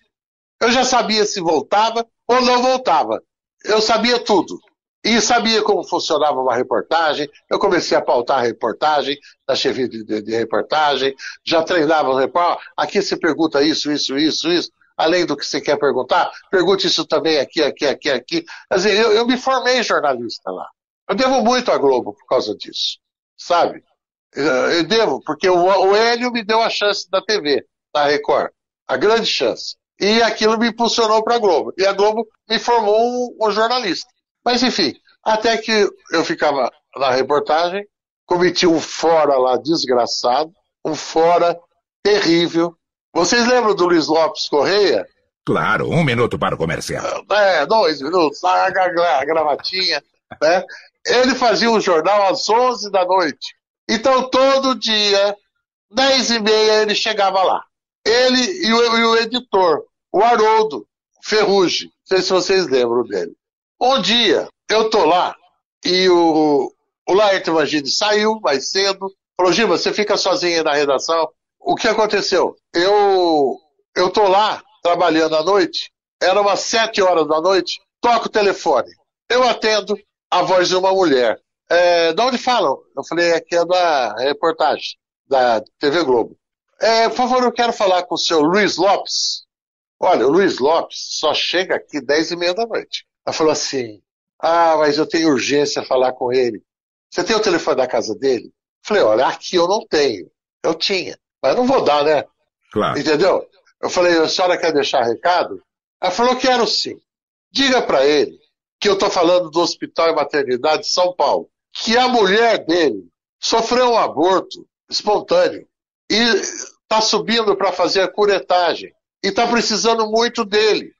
eu já sabia se voltava ou não voltava. Eu sabia tudo. E sabia como funcionava uma reportagem. Eu comecei a pautar a reportagem, da chefia de, de, de, reportagem, já treinava o repórter. Aqui se pergunta isso, isso, isso, isso. Além do que você quer perguntar, pergunte isso também aqui, aqui, aqui, aqui. Quer dizer, eu, eu me formei jornalista lá. Eu devo muito à Globo por causa disso, sabe? Eu devo, porque o, o Hélio me deu a chance da TV, da Record. A grande chance. E aquilo me impulsionou para a Globo. E a Globo me formou um, um, jornalista. Mas, enfim, até que eu ficava na reportagem, cometi um fora lá desgraçado, um fora terrível. Vocês lembram do Luiz Lopes Correia? Claro, um minuto para o comercial. É, dois minutos, a gravatinha. Né? Ele fazia um jornal às 11 da noite. Então, todo dia, 10 e meia, ele chegava lá. Ele e o, e o editor, o Haroldo Ferrugem. Não sei se vocês lembram dele. Um dia, eu tô lá e o, o Laerte saiu mais cedo. Falou, Giba, você fica sozinho na redação? O que aconteceu? Eu, eu tô lá, trabalhando à noite. Era umas sete horas da noite. Toco o telefone. Eu atendo a voz de uma mulher. É, de onde falam? Eu falei, aqui é da reportagem, da TV Globo. É, por favor, eu quero falar com o senhor Luiz Lopes. Olha, o Luiz Lopes só chega aqui dez e meia da noite. Ela falou assim, ah, mas eu tenho urgência a falar com ele. Você tem o telefone da casa dele? Eu falei, olha, aqui eu não tenho. Eu tinha, mas não vou dar, né? Claro. Entendeu? Eu falei, a senhora quer deixar recado? Ela falou, quero sim. Diga para ele que eu estou falando do Hospital e Maternidade de São Paulo que a mulher dele sofreu um aborto espontâneo e está subindo para fazer a curetagem e está precisando muito dele.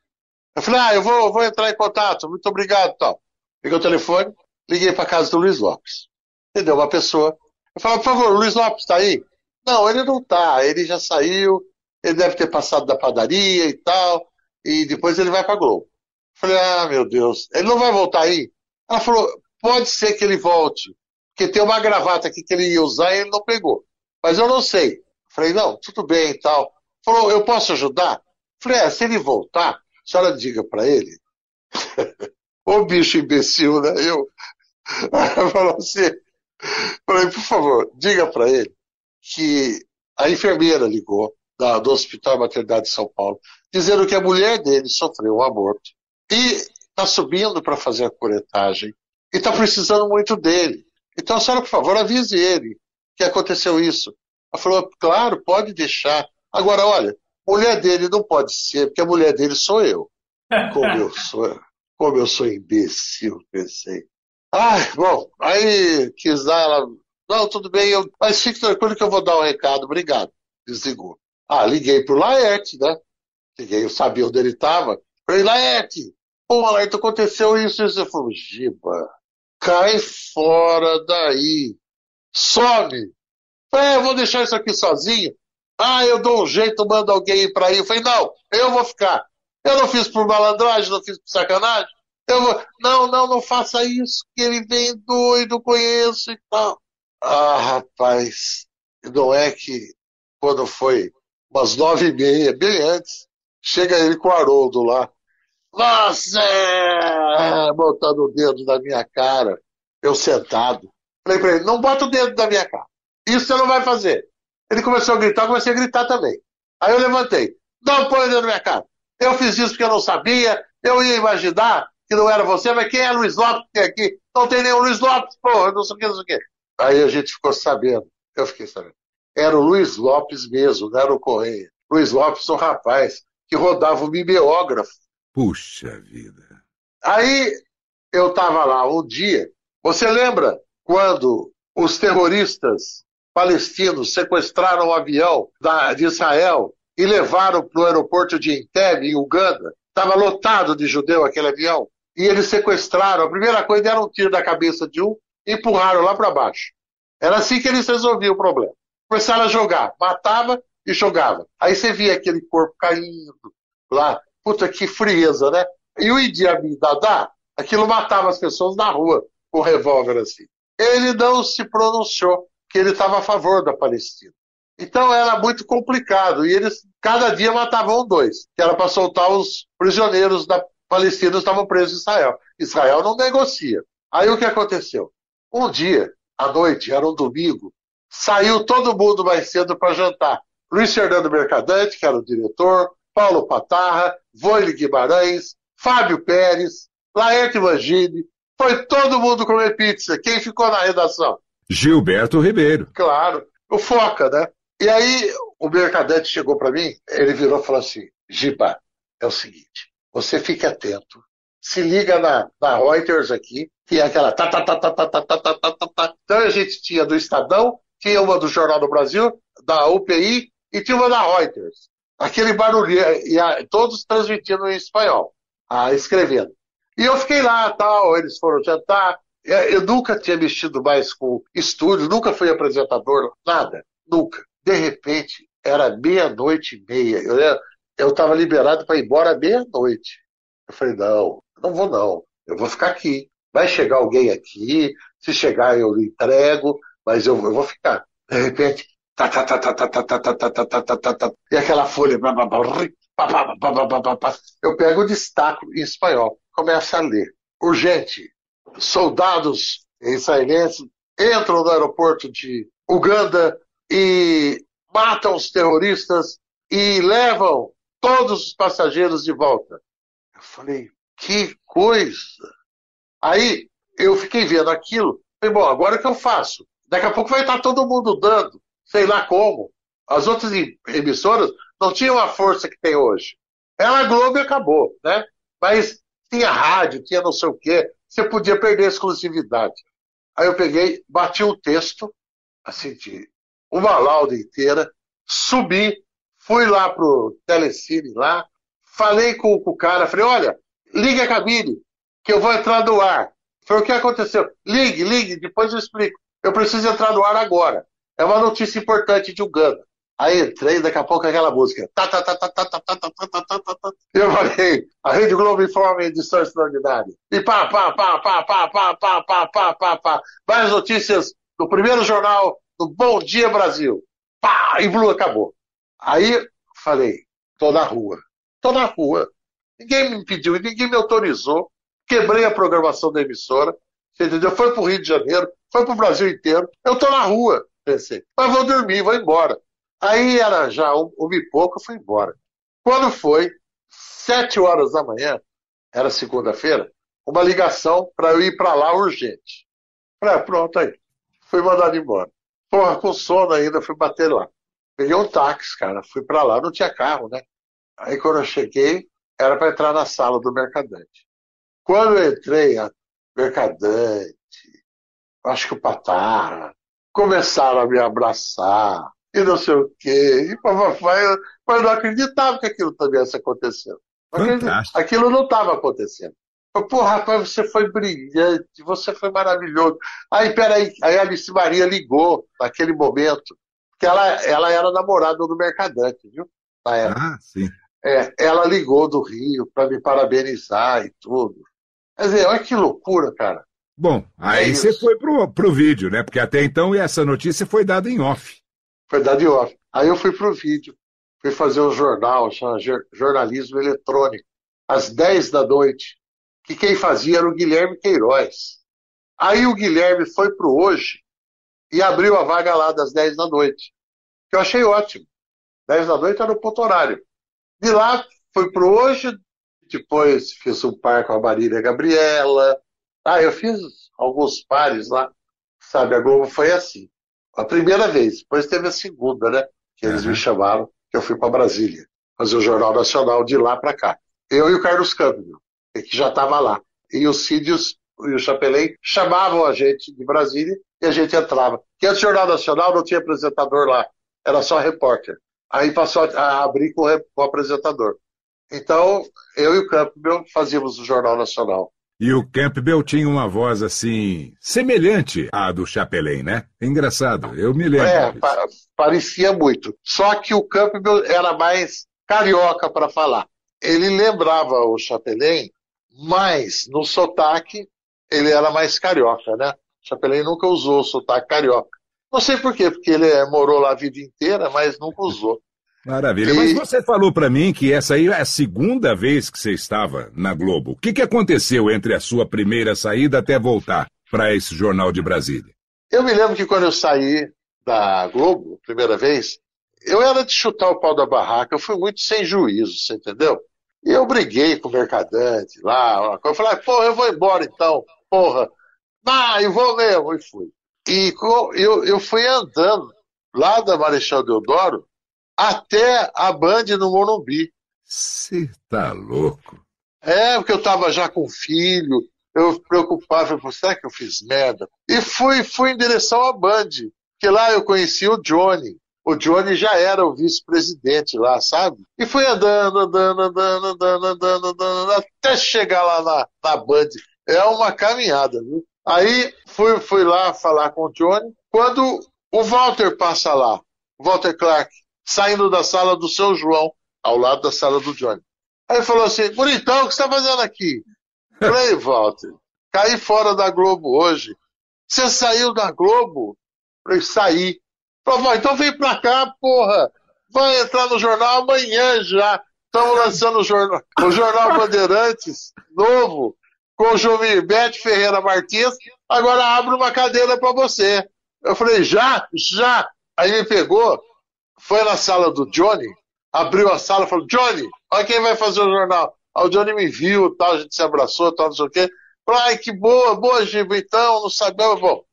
Eu falei, ah, eu vou, vou entrar em contato, muito obrigado tal. Peguei o telefone, liguei para casa do Luiz Lopes. Entendeu? Uma pessoa. Eu falei, por favor, o Luiz Lopes está aí? Não, ele não está, ele já saiu, ele deve ter passado da padaria e tal, e depois ele vai para Globo. Eu falei, ah, meu Deus, ele não vai voltar aí? Ela falou, Pode ser que ele volte, porque tem uma gravata aqui que ele ia usar e ele não pegou. Mas eu não sei. Falei, não, tudo bem e tal. Falou, eu posso ajudar? Falei, é, se ele voltar, a senhora diga para ele. Ô bicho imbecil, né? Eu. Falou assim. Falei, por favor, diga para ele que a enfermeira ligou da, do Hospital Maternidade de São Paulo, dizendo que a mulher dele sofreu um aborto e está subindo para fazer a curetagem e está precisando muito dele. Então, a senhora, por favor, avise ele que aconteceu isso. Ela falou, claro, pode deixar. Agora, olha, mulher dele não pode ser, porque a mulher dele sou eu. Como eu sou, como eu sou imbecil, pensei. Ai, bom, aí quis dar ela. Não, tudo bem, eu, mas fique tranquilo que eu vou dar um recado, obrigado. Desligou. Ah, liguei pro Laerte, né? Liguei, eu sabia onde ele estava. Falei, Laerte, pô, Laerte, aconteceu isso, isso. Eu falei, Giba, cai fora daí. Some. É, eu vou deixar isso aqui sozinho. Ah, eu dou um jeito, mando alguém ir para aí. Eu falei, não, eu vou ficar. Eu não fiz por malandragem, não fiz por sacanagem. Eu vou... Não, não, não faça isso, que ele vem doido, conheço e tal. Ah, rapaz, não é que quando foi umas nove e meia, bem antes, chega ele com o Haroldo lá. Você! Botando o dedo na minha cara, eu sentado. Falei pra ele, não bota o dedo na minha cara. Isso você não vai fazer. Ele começou a gritar, eu comecei a gritar também. Aí eu levantei. Não põe o dedo na minha cara. Eu fiz isso porque eu não sabia, eu ia imaginar que não era você, mas quem é Luiz Lopes que tem aqui? Não tem nenhum Luiz Lopes, porra, não sei o que, não sei o que. Aí a gente ficou sabendo, eu fiquei sabendo. Era o Luiz Lopes mesmo, não era o Correia. Luiz Lopes, o rapaz que rodava o mimeógrafo Puxa vida. Aí eu estava lá um dia Você lembra quando os terroristas palestinos sequestraram um avião da, de Israel e levaram para o aeroporto de Entebbe, em Uganda? Estava lotado de judeu aquele avião. E eles sequestraram. A primeira coisa deram um tiro na cabeça de um e empurraram lá para baixo. Era assim que eles resolviam o problema. Começaram a jogar, matava e jogava. Aí você via aquele corpo caindo lá. Puta, que frieza, né? E o Idi Amin Dada, aquilo matava as pessoas na rua com revólver assim. Ele não se pronunciou que ele estava a favor da Palestina. Então era muito complicado. E eles, cada dia, matavam dois, que era para soltar os prisioneiros da Palestina que estavam presos em Israel. Israel não negocia. Aí o que aconteceu? Um dia, à noite, era um domingo, saiu todo mundo mais cedo para jantar. Luiz Fernando Mercadante, que era o diretor, Paulo Patarra, Voile Guimarães, Fábio Pérez, Laerte Mangini, foi todo mundo comer pizza. Quem ficou na redação? Gilberto Ribeiro. Claro, o Foca, né? E aí o mercadante chegou para mim, ele virou e falou assim: Giba, é o seguinte, você fique atento, se liga na, na Reuters aqui, que é aquela tá, tá, tá, tá, tá, tá, tá, tá, tá, tá, tá. Então a gente tinha do Estadão, tinha uma do Jornal do Brasil, da UPI e tinha uma da Reuters. Aquele barulho, e a, todos transmitindo em espanhol, a, escrevendo. E eu fiquei lá, tal, eles foram jantar, é, eu nunca tinha mexido mais com estúdio, nunca fui apresentador, nada, nunca. De repente, era meia-noite e meia. Eu estava liberado para ir embora meia-noite. Eu falei, não, não vou não, eu vou ficar aqui. Vai chegar alguém aqui, se chegar eu entrego, mas eu, eu vou ficar. De repente, e aquela folha. Eu pego o destaque em espanhol, começo a ler. Urgente, soldados israelenses entram no aeroporto de Uganda e matam os terroristas e levam todos os passageiros de volta. Eu falei, que coisa! Aí eu fiquei vendo aquilo, falei, bom, agora o que eu faço? Daqui a pouco vai estar todo mundo dando sei lá como. As outras emissoras não tinham a força que tem hoje. Ela, a Globo, acabou, né? Mas tinha rádio, tinha não sei o quê você podia perder a exclusividade. Aí eu peguei, bati o um texto, assim, de uma lauda inteira, subi, fui lá pro Telecine lá, falei com, com o cara, falei, olha, ligue a cabine, que eu vou entrar no ar. Foi o que aconteceu. Ligue, ligue, depois eu explico. Eu preciso entrar no ar agora. É uma notícia importante de Uganda. Aí entrei, daqui a pouco aquela música. Tá, tá, tá, tá, tá, tá, tá, tá, tá, tá, tá, tá. Eu falei, a Rede Globo informa em edição extraordinária. E pá, pá, pá, pá, pá, pá, pá, pá, pá, pá, pá. Várias notícias no primeiro jornal do Bom Dia Brasil. Pá, e Blue acabou. Aí falei, tô na rua. Tô na rua. Ninguém me pediu, ninguém me autorizou. Quebrei a programação da emissora. Você entendeu? Foi pro Rio de Janeiro, foi pro Brasil inteiro. Eu tô na rua, pensei. Mas vou dormir, vou embora. Aí era já uma e pouco, eu fui embora. Quando foi, sete horas da manhã, era segunda-feira, uma ligação para eu ir para lá urgente. Falei, ah, pronto aí. Fui mandado embora. Porra, com sono ainda, fui bater lá. Peguei um táxi, cara, fui para lá, não tinha carro, né? Aí quando eu cheguei, era para entrar na sala do mercadante. Quando eu entrei, a mercadante, acho que o Patarra, começaram a me abraçar, e não sei o quê, e papai, mas não acreditava que aquilo também ia acontecendo. Aquilo não estava acontecendo. Pô, rapaz, você foi brilhante, você foi maravilhoso. Aí, peraí, aí a Alice Maria ligou naquele momento, que ela, ela era namorada do Mercadante, viu? Na época. Ah, sim. É, ela ligou do Rio para me parabenizar e tudo. Quer dizer, olha que loucura, cara. Bom, aí é você foi pro, pro vídeo, né? Porque até então essa notícia foi dada em off. Foi dado em off. Aí eu fui pro vídeo, fui fazer um jornal, chama jornalismo eletrônico, às 10 da noite, que quem fazia era o Guilherme Queiroz. Aí o Guilherme foi pro hoje e abriu a vaga lá das 10 da noite, que eu achei ótimo. 10 da noite era o ponto horário. De lá fui pro hoje, depois fiz um par com a Marília Gabriela. Ah, eu fiz alguns pares lá. Sabe, a Globo foi assim. A primeira vez, depois teve a segunda, né? Que eles uhum. me chamaram, que eu fui para Brasília, fazer o Jornal Nacional de lá para cá. Eu e o Carlos Câmbio, que já estava lá. E o Cídios e o Chapelin chamavam a gente de Brasília e a gente entrava. Porque antes do Jornal Nacional não tinha apresentador lá, era só repórter. Aí passou a abrir com o apresentador. Então, eu e o Campbell fazíamos o Jornal Nacional. E o Campbell tinha uma voz assim, semelhante à do Chapelin, né? Engraçado, eu me lembro. É, pa parecia muito. Só que o Campbell era mais carioca para falar. Ele lembrava o Chapelin, mas no sotaque ele era mais carioca, né? O Chapelin nunca usou o sotaque carioca. Não sei por quê, porque ele morou lá a vida inteira, mas nunca usou. Maravilha. E... Mas você falou para mim que essa aí é a segunda vez que você estava na Globo. O que, que aconteceu entre a sua primeira saída até voltar para esse jornal de Brasília? Eu me lembro que quando eu saí da Globo, primeira vez, eu era de chutar o pau da barraca, eu fui muito sem juízo, você entendeu? E eu briguei com o mercadante lá, eu falei, porra, eu vou embora então, porra. Ah, eu vou mesmo, e fui. E eu, eu fui andando lá da Marechal Deodoro até a Band no Morumbi. Você tá louco? É, porque eu tava já com filho, eu preocupava, falei, será que eu fiz merda? E fui, fui em direção à Band, que lá eu conheci o Johnny. O Johnny já era o vice-presidente lá, sabe? E fui andando, andando, andando, andando, andando, andando, até chegar lá na, na Band. É uma caminhada, viu? Aí fui, fui lá falar com o Johnny. Quando o Walter passa lá, o Walter Clark, saindo da sala do seu João, ao lado da sala do Johnny. Aí ele falou assim: Bonitão, o que você está fazendo aqui? Falei, Walter, caí fora da Globo hoje. Você saiu da Globo? Falei, saí. Falei, então vem pra cá, porra. Vai entrar no jornal amanhã já. Estamos lançando o jornal, o jornal Bandeirantes, novo, com o Jomir Bete Ferreira Martins. Agora abre uma cadeira para você. Eu falei, já? Já. Aí me pegou, foi na sala do Johnny, abriu a sala e falou: Johnny, olha quem vai fazer o jornal. Aí o Johnny me viu, tal, a gente se abraçou, tal, não sei o quê. Falei, ai, que boa, boa, Giba, então, não sabia. Bom,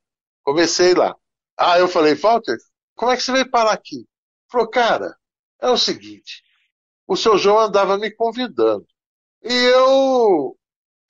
comecei lá. Ah, eu falei, Walter, como é que você veio parar aqui? Falou, cara, é o seguinte, o seu João andava me convidando. E eu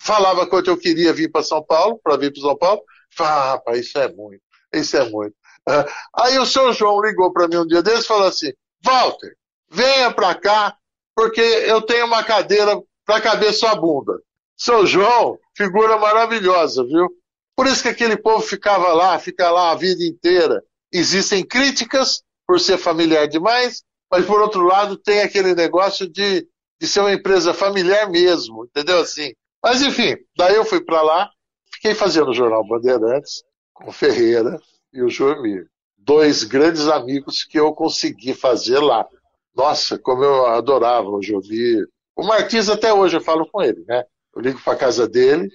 falava quanto eu queria vir para São Paulo, para vir para São Paulo. Falei, ah, rapaz, isso é muito, isso é muito. É. Aí o seu João ligou para mim um dia desses e falou assim: Walter, venha para cá, porque eu tenho uma cadeira para caber sua bunda. Seu João, figura maravilhosa, viu? Por isso que aquele povo ficava lá, fica lá a vida inteira. Existem críticas por ser familiar demais, mas por outro lado tem aquele negócio de, de ser uma empresa familiar mesmo, entendeu assim? Mas enfim, daí eu fui para lá, fiquei fazendo o jornal Bandeirantes com Ferreira, e o Joemir. Dois grandes amigos que eu consegui fazer lá. Nossa, como eu adorava o Joemir. O Martins até hoje eu falo com ele, né? Eu ligo para casa dele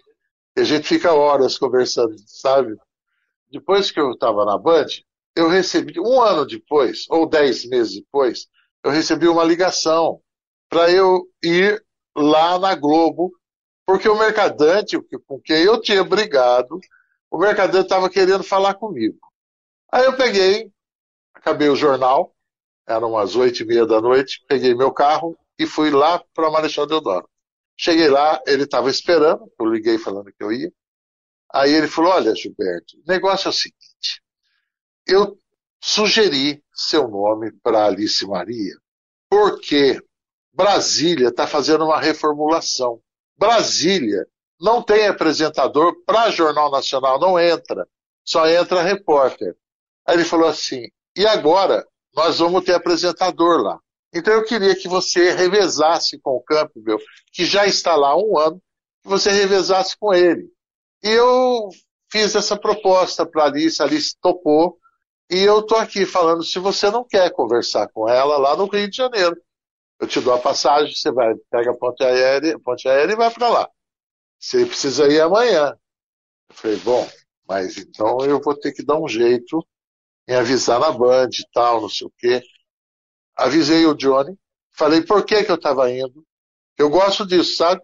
e a gente fica horas conversando, sabe? Depois que eu estava na Band, eu recebi, um ano depois, ou dez meses depois, eu recebi uma ligação para eu ir lá na Globo, porque o mercadante com quem eu tinha brigado o mercader estava querendo falar comigo. Aí eu peguei, acabei o jornal, eram umas oito e meia da noite, peguei meu carro e fui lá para Marechal Deodoro. Cheguei lá, ele estava esperando, eu liguei falando que eu ia. Aí ele falou: Olha, Gilberto, o negócio é o seguinte. Eu sugeri seu nome para Alice Maria, porque Brasília está fazendo uma reformulação. Brasília não tem apresentador para Jornal Nacional, não entra. Só entra repórter. Aí ele falou assim: e agora nós vamos ter apresentador lá. Então eu queria que você revezasse com o Campbell, que já está lá há um ano, que você revezasse com ele. E eu fiz essa proposta para a Alice, a Alice topou, e eu estou aqui falando, se você não quer conversar com ela lá no Rio de Janeiro, eu te dou a passagem, você vai, pega a ponte aérea, ponte aérea e vai para lá. Você precisa ir amanhã. Eu falei, bom, mas então eu vou ter que dar um jeito em avisar na Band e tal, não sei o quê. Avisei o Johnny, falei por que, que eu estava indo. Eu gosto disso, sabe?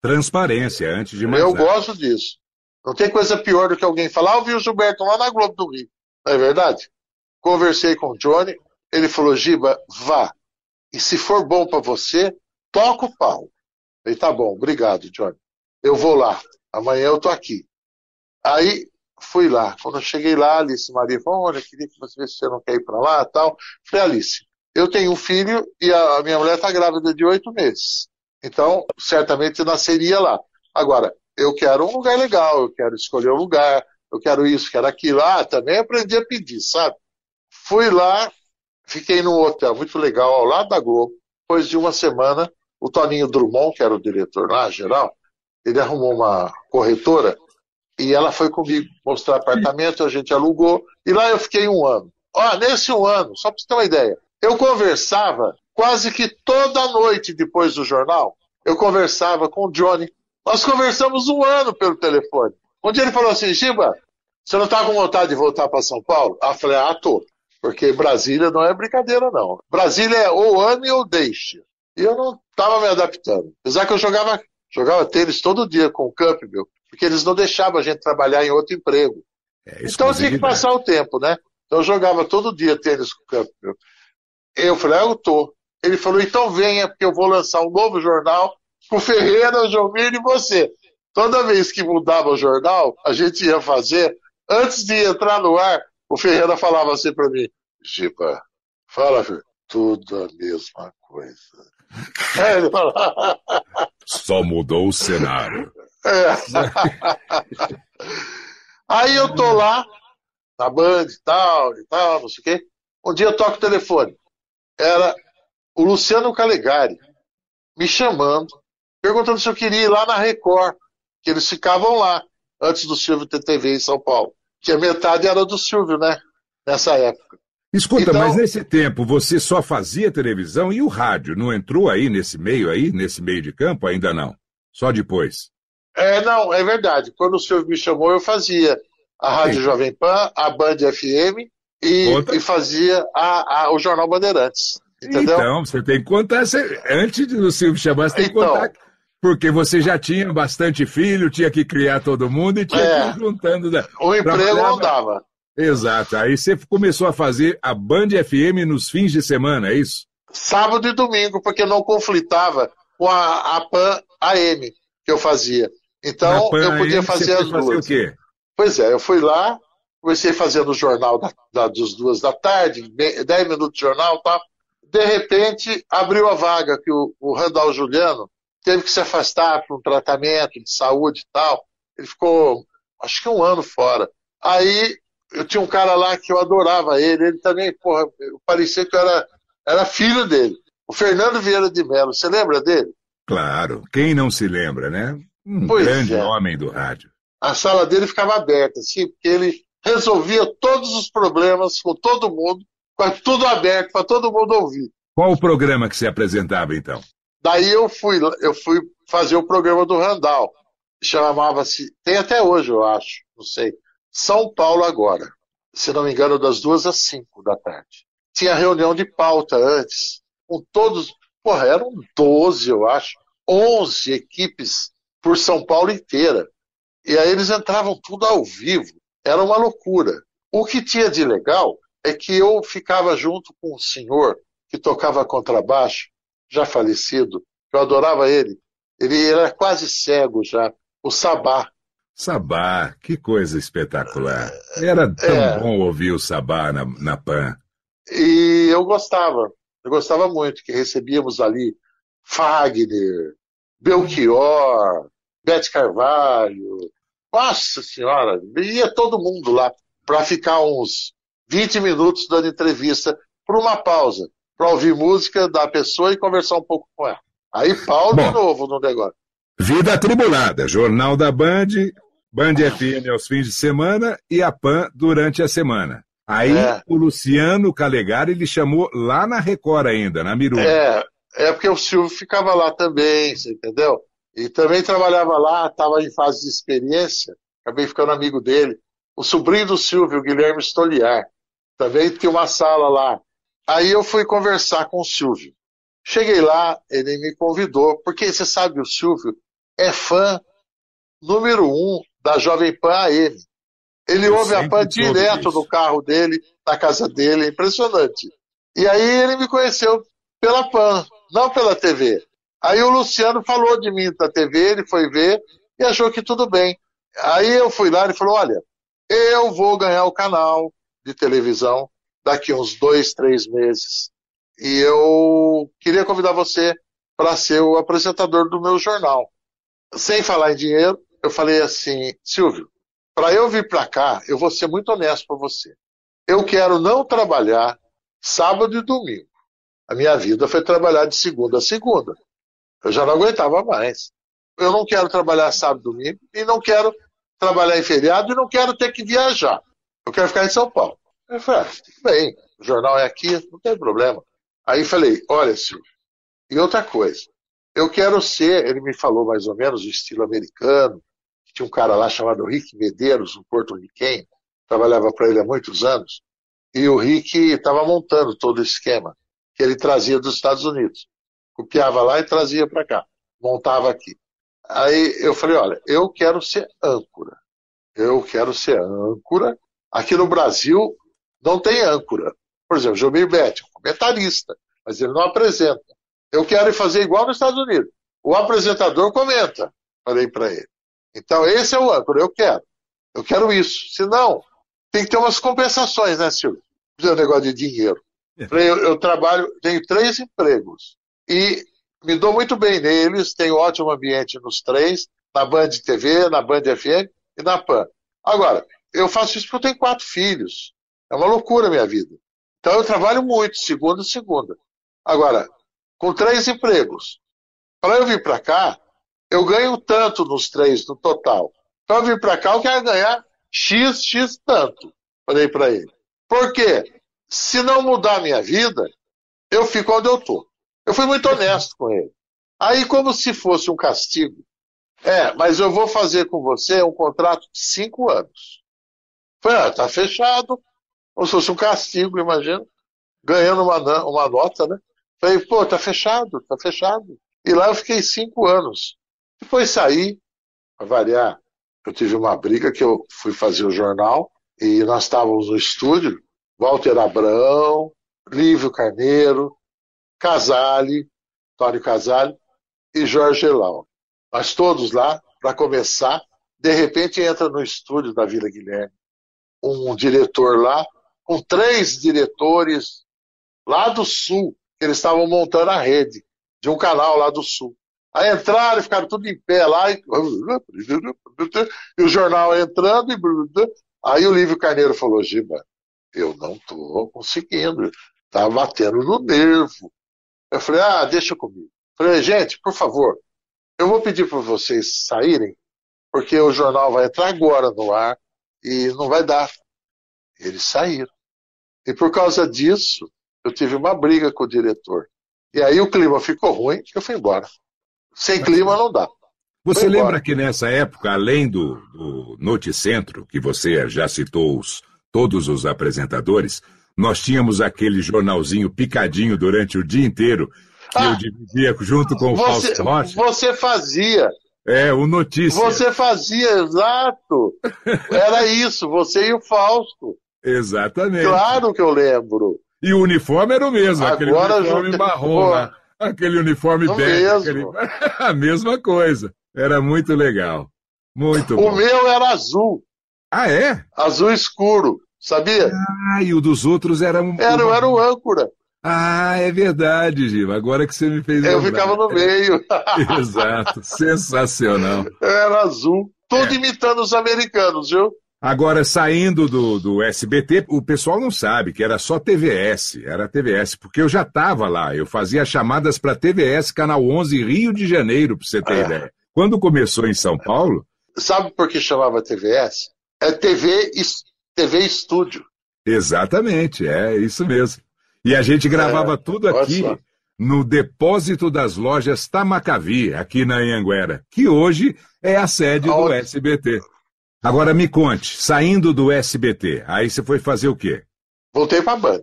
Transparência, antes de mais Eu nada. gosto disso. Não tem coisa pior do que alguém falar, ah, eu vi o Gilberto lá na Globo do Rio. Não é verdade? Conversei com o Johnny, ele falou, Giba, vá. E se for bom para você, toca o pau. Falei, tá bom, obrigado, Johnny eu vou lá. Amanhã eu tô aqui. Aí fui lá. Quando eu cheguei lá, Alice Maria falou: Olha, queria que você você não quer ir para lá tal. Falei, Alice, eu tenho um filho e a minha mulher está grávida de oito meses. Então, certamente nasceria lá. Agora, eu quero um lugar legal, eu quero escolher um lugar, eu quero isso, quero aquilo. Ah, também aprendi a pedir, sabe? Fui lá, fiquei num hotel muito legal ao lado da Globo. Depois de uma semana, o Toninho Drummond, que era o diretor lá, geral, ele arrumou uma corretora e ela foi comigo mostrar apartamento, a gente alugou, e lá eu fiquei um ano. Ó, nesse um ano, só para você ter uma ideia, eu conversava quase que toda noite depois do jornal, eu conversava com o Johnny. Nós conversamos um ano pelo telefone. Um dia ele falou assim, Giba, você não está com vontade de voltar para São Paulo? Ah, eu falei, ah, tô. Porque Brasília não é brincadeira, não. Brasília é ou ame ou deixe. E eu não estava me adaptando. Apesar que eu jogava, jogava tênis todo dia com o Campbell, porque eles não deixavam a gente trabalhar em outro emprego. É, então tinha que passar o tempo, né? Então eu jogava todo dia tênis com o Campbell. Eu falei, ah, eu tô. Ele falou, então venha, porque eu vou lançar um novo jornal com Ferreira, o Jomir e você. Toda vez que mudava o jornal, a gente ia fazer, antes de entrar no ar, o Ferreira falava assim para mim, Giba, fala, filho, tudo a mesma coisa. Só mudou o cenário. É. Aí eu tô lá, na Band e tal, e tal, não sei o quê. Um dia eu toco o telefone. Era o Luciano Calegari me chamando, perguntando se eu queria ir lá na Record, que eles ficavam lá, antes do Silvio ter TV em São Paulo. Que a metade era do Silvio, né? Nessa época. Escuta, então, mas nesse tempo você só fazia televisão e o rádio não entrou aí nesse meio aí, nesse meio de campo? Ainda não. Só depois. É, não, é verdade. Quando o Silvio me chamou, eu fazia a Rádio Sim. Jovem Pan, a Band FM e, e fazia a, a, o Jornal Bandeirantes. Entendeu? Então, você tem que contar. Você, antes do Silvio chamar, você tem que então, contar. Porque você já tinha bastante filho, tinha que criar todo mundo e tinha é, que ir juntando. Né? O emprego não dava. Exato. Aí você começou a fazer a Band FM nos fins de semana, é isso? Sábado e domingo, porque não conflitava com a, a PAN AM que eu fazia. Então eu podia fazer as duas. o quê? Pois é, eu fui lá, comecei fazendo o jornal da, da, das duas da tarde, dez minutos de jornal e tal. De repente, abriu a vaga que o, o Randall Juliano teve que se afastar para um tratamento de saúde e tal. Ele ficou, acho que um ano fora. Aí eu tinha um cara lá que eu adorava ele, ele também, porra, parecia que eu era, era filho dele. O Fernando Vieira de Mello, você lembra dele? Claro, quem não se lembra, né? Um pois grande é. homem do rádio. A sala dele ficava aberta, assim, porque ele resolvia todos os problemas com todo mundo, com tudo aberto para todo mundo ouvir. Qual o programa que se apresentava então? Daí eu fui, eu fui fazer o programa do Randall. Chamava-se, tem até hoje, eu acho, não sei. São Paulo agora. Se não me engano, das duas às cinco da tarde. Tinha reunião de pauta antes, com todos, porra, eram 12, eu acho, 11 equipes por São Paulo inteira. E aí eles entravam tudo ao vivo. Era uma loucura. O que tinha de legal é que eu ficava junto com um senhor que tocava contrabaixo, já falecido, eu adorava ele. Ele era quase cego já, o Sabá. Sabá, que coisa espetacular. Era tão é. bom ouvir o Sabá na, na PAN. E eu gostava, eu gostava muito, que recebíamos ali Fagner, Belchior, Bete Carvalho. Nossa Senhora, ia todo mundo lá para ficar uns 20 minutos dando entrevista por uma pausa, para ouvir música da pessoa e conversar um pouco com ela. Aí pau de novo no negócio. Vida atribulada, Jornal da Band, Band FM aos fins de semana e a PAN durante a semana. Aí é. o Luciano Calegari ele chamou lá na Record ainda, na Miru. É, é porque o Silvio ficava lá também, você entendeu? E também trabalhava lá, estava em fase de experiência, acabei ficando amigo dele. O sobrinho do Silvio, Guilherme Stoliar, também tinha uma sala lá. Aí eu fui conversar com o Silvio. Cheguei lá, ele me convidou, porque você sabe, o Silvio é fã número um da Jovem Pan AM. Ele Eu ouve a Pan direto no carro dele, na casa dele, é impressionante. E aí ele me conheceu pela Pan, não pela TV. Aí o Luciano falou de mim da TV, ele foi ver e achou que tudo bem. Aí eu fui lá e ele falou: olha, eu vou ganhar o canal de televisão daqui uns dois, três meses. E eu queria convidar você para ser o apresentador do meu jornal. Sem falar em dinheiro, eu falei assim, Silvio, para eu vir para cá, eu vou ser muito honesto para você. Eu quero não trabalhar sábado e domingo. A minha vida foi trabalhar de segunda a segunda. Eu já não aguentava mais. Eu não quero trabalhar sábado e domingo e não quero trabalhar em feriado e não quero ter que viajar. Eu quero ficar em São Paulo. Eu falei, ah, tudo bem, o jornal é aqui, não tem problema. Aí falei, olha, Silvio, e outra coisa, eu quero ser, ele me falou mais ou menos o estilo americano, tinha um cara lá chamado Rick Medeiros, um porto-riquenho, trabalhava para ele há muitos anos, e o Rick estava montando todo o esquema que ele trazia dos Estados Unidos. Copiava lá e trazia para cá, montava aqui. Aí eu falei, olha, eu quero ser âncora. Eu quero ser âncora. Aqui no Brasil não tem âncora. Por exemplo, Jomir Betti, comentarista, mas ele não apresenta. Eu quero fazer igual nos Estados Unidos. O apresentador comenta, falei para ele. Então, esse é o âncora, eu quero. Eu quero isso. Senão, tem que ter umas compensações, né, Silvio? Não negócio de dinheiro. É. Eu, eu trabalho, tenho três empregos. E me dou muito bem neles, tenho ótimo ambiente nos três, na Band TV, na Band FM e na PAN. Agora, eu faço isso porque eu tenho quatro filhos. É uma loucura a minha vida. Então eu trabalho muito, segunda a segunda. Agora, com três empregos. Para eu vir para cá, eu ganho tanto nos três no total. Para eu vir para cá, eu quero ganhar X, X tanto. Falei para ele. Por quê? Se não mudar a minha vida, eu fico onde eu estou. Eu fui muito honesto com ele. Aí, como se fosse um castigo, é, mas eu vou fazer com você um contrato de cinco anos. Falei, ah, tá fechado. Como se fosse um castigo, imagina. Ganhando uma, uma nota, né? Falei, pô, tá fechado, tá fechado. E lá eu fiquei cinco anos. Depois saí, para variar, eu tive uma briga que eu fui fazer o jornal e nós estávamos no estúdio, Walter Abrão, Lívio Carneiro, Casale, Tônio Casale e Jorge Elau. Nós todos lá, para começar, de repente entra no estúdio da Vila Guilherme um diretor lá, com três diretores lá do sul, que eles estavam montando a rede de um canal lá do sul. Aí entraram e ficaram tudo em pé lá, e, e o jornal entrando, e aí o Lívio Carneiro falou, Giba, eu não estou conseguindo, tá batendo no nervo. Eu falei, ah, deixa comigo. Eu falei, gente, por favor, eu vou pedir para vocês saírem, porque o jornal vai entrar agora no ar e não vai dar. Eles saíram. E por causa disso, eu tive uma briga com o diretor. E aí o clima ficou ruim e eu fui embora. Sem clima não dá. Você lembra que nessa época, além do, do Noticentro, que você já citou os, todos os apresentadores, nós tínhamos aquele jornalzinho picadinho durante o dia inteiro, que ah, eu dividia junto com o você, Fausto Rocha. Você fazia. É, o Notícia. Você fazia, exato. Era isso, você e o Fausto. Exatamente. Claro que eu lembro. E o uniforme era o mesmo, Agora, aquele uniforme marrom lá. Aquele uniforme bege. Aquele... A mesma coisa. Era muito legal. Muito o bom. O meu era azul. Ah, é? Azul escuro, sabia? Ah, e o dos outros era um. Era, era o âncora. Ah, é verdade, Gil. Agora que você me fez Eu lembrar. ficava no meio. Exato. Sensacional. Era azul. Tudo é. imitando os americanos, viu? Agora, saindo do, do SBT, o pessoal não sabe que era só TVS, era TVS, porque eu já estava lá, eu fazia chamadas para TVS, Canal 11, Rio de Janeiro, para você ter é. ideia. Quando começou em São Paulo... Sabe por que chamava TVS? É TV, TV Estúdio. Exatamente, é isso mesmo. E a gente gravava é, tudo aqui no depósito das lojas Tamacavi, aqui na Anhanguera, que hoje é a sede do SBT. Agora me conte, saindo do SBT, aí você foi fazer o quê? Voltei pra Band.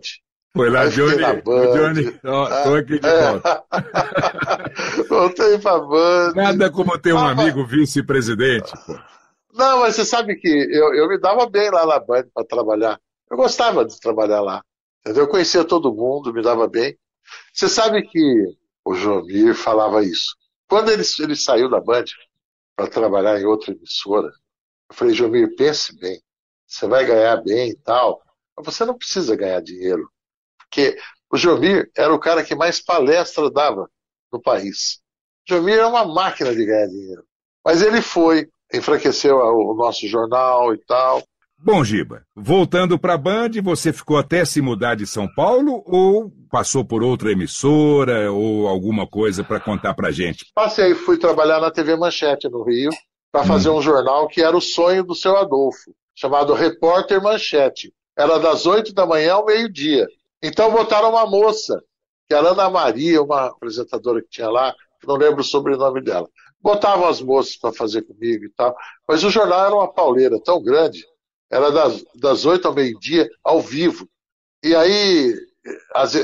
Foi lá, Johnny. Band. Johnny, ó, tô aqui de é. volta. Voltei pra Band. Nada como ter um ah, amigo vice-presidente. Não, mas você sabe que eu, eu me dava bem lá na Band para trabalhar. Eu gostava de trabalhar lá. Entendeu? Eu conhecia todo mundo, me dava bem. Você sabe que o Jomir falava isso. Quando ele, ele saiu da Band para trabalhar em outra emissora, Eu falei, Jomir, pense bem. Você vai ganhar bem e tal. Mas você não precisa ganhar dinheiro. Porque o Jomir era o cara que mais palestra dava no país. O Jomir é uma máquina de ganhar dinheiro. Mas ele foi, enfraqueceu o nosso jornal e tal. Bom, Giba, voltando para a Band, você ficou até se mudar de São Paulo ou passou por outra emissora ou alguma coisa para contar para gente? Passei, fui trabalhar na TV Manchete no Rio para fazer hum. um jornal que era o sonho do seu Adolfo, chamado Repórter Manchete. Era das oito da manhã ao meio-dia. Então botaram uma moça, que era Ana Maria, uma apresentadora que tinha lá, que não lembro o sobrenome dela. Botavam as moças para fazer comigo e tal. Mas o jornal era uma pauleira tão grande era das, 8 ao meio-dia, ao vivo. E aí,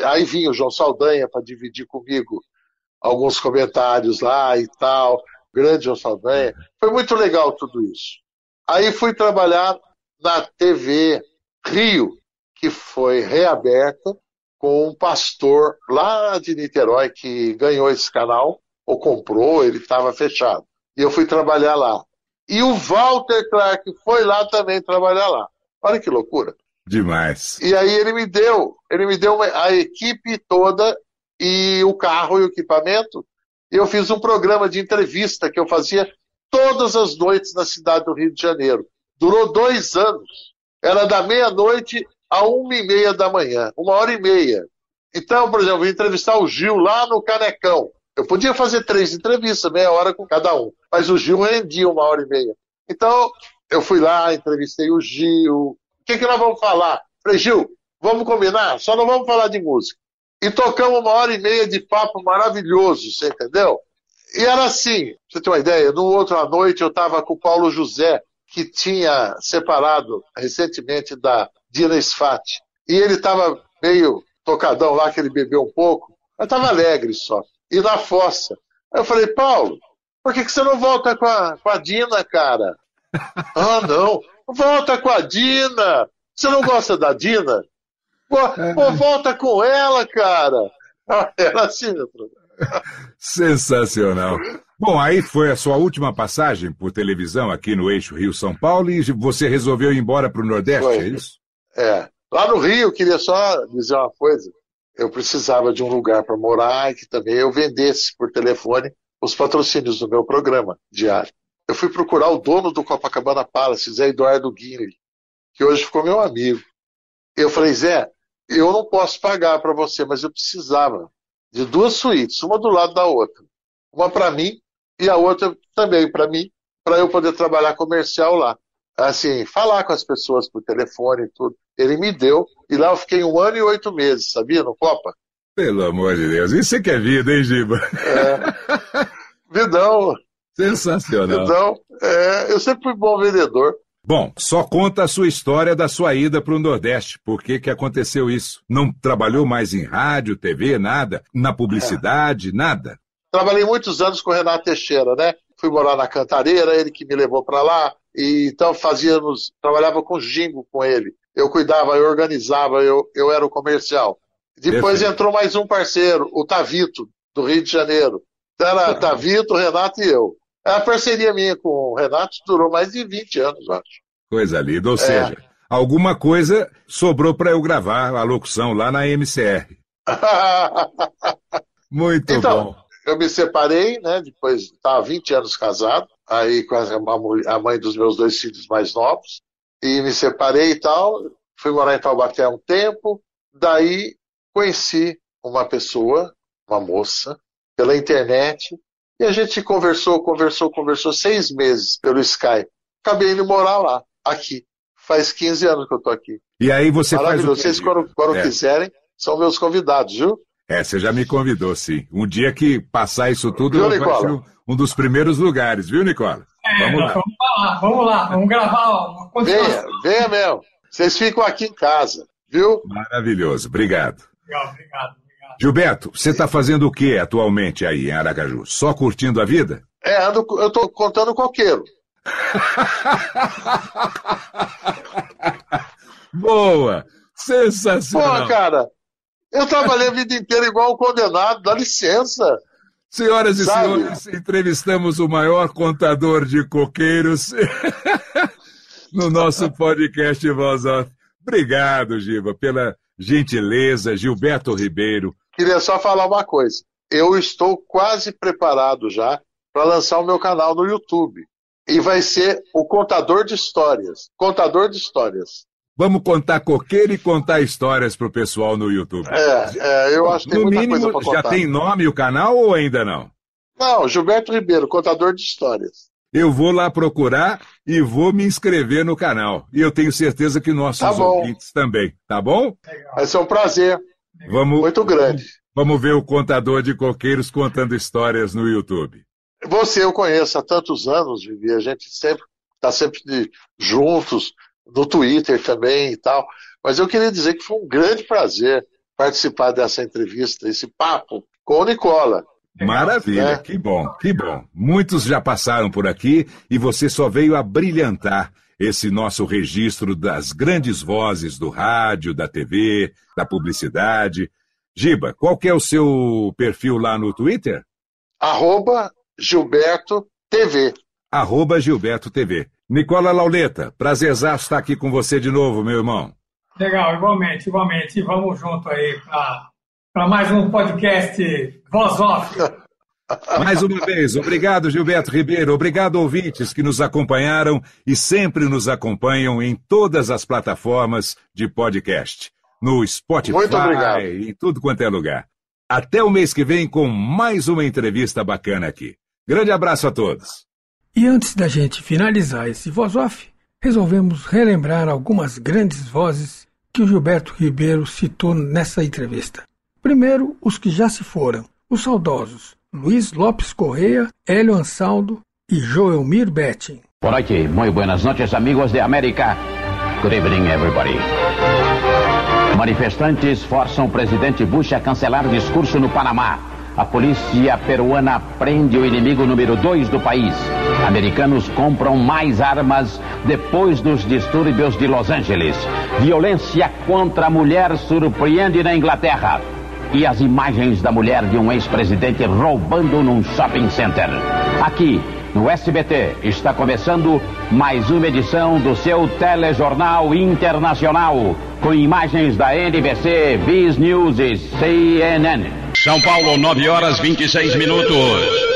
aí vinha o João Saldanha para dividir comigo alguns comentários lá e tal. Grande João Saldanha. Foi muito legal tudo isso. Aí fui trabalhar na TV Rio, que foi reaberta com um pastor lá de Niterói que ganhou esse canal, ou comprou, ele estava fechado. E eu fui trabalhar lá. E o Walter Clark foi lá também trabalhar lá. Olha que loucura. Demais. E aí ele me deu, ele me deu a equipe toda e o carro e o equipamento. Eu fiz um programa de entrevista que eu fazia todas as noites na cidade do Rio de Janeiro. Durou dois anos. Era da meia-noite a uma e meia da manhã, uma hora e meia. Então, por exemplo, eu entrevistar o Gil lá no Canecão. Eu podia fazer três entrevistas, meia hora com cada um, mas o Gil rendia uma hora e meia. Então, eu fui lá, entrevistei o Gil. O que, que nós vamos falar? Falei, Gil, vamos combinar? Só não vamos falar de música. E tocamos uma hora e meia de papo maravilhoso, você entendeu? E era assim, você tem uma ideia, no outro à noite eu estava com o Paulo José, que tinha separado recentemente da Dina Sfati. E ele estava meio tocadão lá, que ele bebeu um pouco, mas estava alegre só e na fossa. Aí eu falei, Paulo, por que, que você não volta com a, com a Dina, cara? ah, não. Volta com a Dina. Você não gosta da Dina? Pô, é. pô volta com ela, cara. Era assim, meu Sensacional. Bom, aí foi a sua última passagem por televisão aqui no eixo Rio-São Paulo e você resolveu ir embora para o Nordeste, foi. é isso? É. Lá no Rio, eu queria só dizer uma coisa eu precisava de um lugar para morar e que também eu vendesse por telefone os patrocínios do meu programa diário. Eu fui procurar o dono do Copacabana Palace, Zé Eduardo Guinle, que hoje ficou meu amigo. Eu falei, Zé, eu não posso pagar para você, mas eu precisava de duas suítes, uma do lado da outra. Uma para mim e a outra também para mim, para eu poder trabalhar comercial lá. Assim, falar com as pessoas por telefone e tudo. Ele me deu, e lá eu fiquei um ano e oito meses, sabia, no Copa? Pelo amor de Deus, isso é que é vida, hein, Giba? É. Vidão. Sensacional. Vidão, é, eu sempre fui bom vendedor. Bom, só conta a sua história da sua ida para o Nordeste. Por que, que aconteceu isso? Não trabalhou mais em rádio, TV, nada? Na publicidade, é. nada? Trabalhei muitos anos com o Renato Teixeira, né? Fui morar na Cantareira, ele que me levou para lá. E, então fazíamos, trabalhava com jingo com ele. Eu cuidava, eu organizava, eu, eu era o comercial. Depois Perfeito. entrou mais um parceiro, o Tavito, do Rio de Janeiro. Então era. Tavito, Renato e eu. A parceria minha com o Renato durou mais de 20 anos, acho. Coisa linda. Ou é. seja, alguma coisa sobrou para eu gravar a locução lá na MCR. Muito então, bom. Eu me separei, né? Depois estava 20 anos casado aí com a, mãe dos meus dois filhos mais novos, e me separei e tal, fui morar em Taubaté há um tempo, daí conheci uma pessoa, uma moça, pela internet, e a gente conversou, conversou, conversou seis meses pelo Skype. Acabei indo morar lá, aqui. Faz 15 anos que eu tô aqui. E aí você faz o Vocês, quando, quando é. quiserem, são meus convidados, viu? É, você já me convidou, sim. Um dia que passar isso tudo, viu, eu vou um dos primeiros lugares, viu, Nicola? É, vamos lá. Vamos lá, vamos lá, vamos gravar uma Venha, venha mesmo. Vocês ficam aqui em casa, viu? Maravilhoso, obrigado. Obrigado, obrigado. Gilberto, você está fazendo o que atualmente aí em Aracaju? Só curtindo a vida? É, ando, eu estou contando coqueiro. Boa! Sensacional! Pô, cara, eu trabalhei a vida inteira igual um condenado, dá licença. Senhoras e Sabe? senhores, entrevistamos o maior contador de coqueiros. no nosso podcast Voz Off. Obrigado, Giba, pela gentileza. Gilberto Ribeiro. Queria só falar uma coisa. Eu estou quase preparado já para lançar o meu canal no YouTube. E vai ser o contador de histórias. Contador de histórias. Vamos contar coqueiro e contar histórias para o pessoal no YouTube. É, é, eu acho que tem no muita mínimo, coisa para contar. já tem nome o canal ou ainda não? Não, Gilberto Ribeiro, contador de histórias. Eu vou lá procurar e vou me inscrever no canal. E eu tenho certeza que nossos Tá ouvintes também, tá bom? Vai ser um prazer Vamos, muito grande. vamos ver o contador de coqueiros contando histórias no YouTube. Você eu conheço há tantos anos, Vivi. A gente sempre está sempre juntos, no Twitter também e tal. Mas eu queria dizer que foi um grande prazer participar dessa entrevista, esse papo com o Nicola. Maravilha, É. que bom, que bom. Muitos já passaram por aqui e você só veio a brilhantar esse nosso registro das grandes vozes do rádio, da TV, da publicidade. Giba, qual que é o seu perfil lá no Twitter? Arroba Gilberto TV. Arroba Gilberto TV. Nicola Lauleta, prazerzaço estar aqui com você de novo, meu irmão. Legal, igualmente, igualmente. E Vamos junto aí para mais um podcast Voz Off. Mais uma vez, obrigado, Gilberto Ribeiro. Obrigado, ouvintes que nos acompanharam e sempre nos acompanham em todas as plataformas de podcast. No Spotify, Muito obrigado. em tudo quanto é lugar. Até o mês que vem com mais uma entrevista bacana aqui. Grande abraço a todos. E antes da gente finalizar esse Voz Off, resolvemos relembrar algumas grandes vozes que o Gilberto Ribeiro citou nessa entrevista. Primeiro, os que já se foram, os saudosos Luiz Lopes Correia, Hélio Ansaldo e Joelmir Betting. Por aquí, muy buenas noches amigos de América. Good evening everybody. Manifestantes forçam o presidente Bush a cancelar discurso no Panamá. A polícia peruana prende o inimigo número dois do país. Americanos compram mais armas depois dos distúrbios de Los Angeles. Violência contra a mulher surpreende na Inglaterra. E as imagens da mulher de um ex-presidente roubando num shopping center. Aqui, no SBT, está começando mais uma edição do seu telejornal internacional, com imagens da NBC, Viz News e CNN. São Paulo, 9 horas 26 minutos.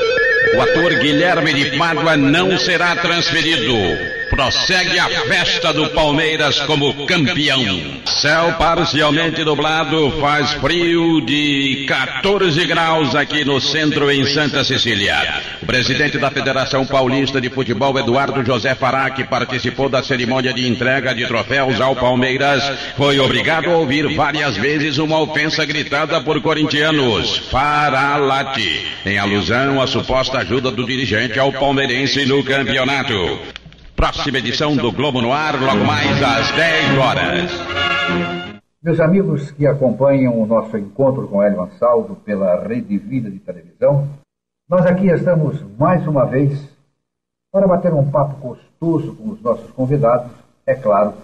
O ator Guilherme de Pádua não será transferido. Prossegue a festa do Palmeiras como campeão. Céu parcialmente nublado, faz frio de 14 graus aqui no centro em Santa Cecília. O presidente da Federação Paulista de Futebol, Eduardo José Fará, que participou da cerimônia de entrega de troféus ao Palmeiras, foi obrigado a ouvir várias vezes uma ofensa gritada por corintianos. Faralate, em alusão à suposta ajuda do dirigente ao palmeirense no campeonato. Próxima edição do Globo no Ar, logo mais às 10 horas. Meus amigos que acompanham o nosso encontro com Hélio Ansaldo pela Rede Vida de Televisão, nós aqui estamos mais uma vez para bater um papo gostoso com os nossos convidados, é claro,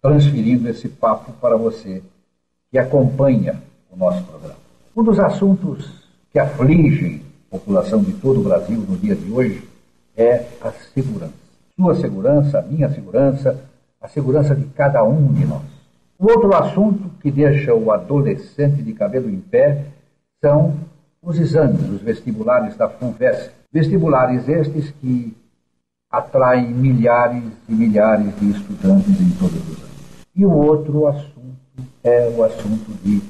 transferindo esse papo para você que acompanha o nosso programa. Um dos assuntos que afligem a população de todo o Brasil no dia de hoje é a segurança. Sua segurança, a minha segurança, a segurança de cada um de nós. O outro assunto que deixa o adolescente de cabelo em pé são os exames, os vestibulares da FUNVEST. Vestibulares estes que atraem milhares e milhares de estudantes em todos os anos. E o outro assunto é o assunto de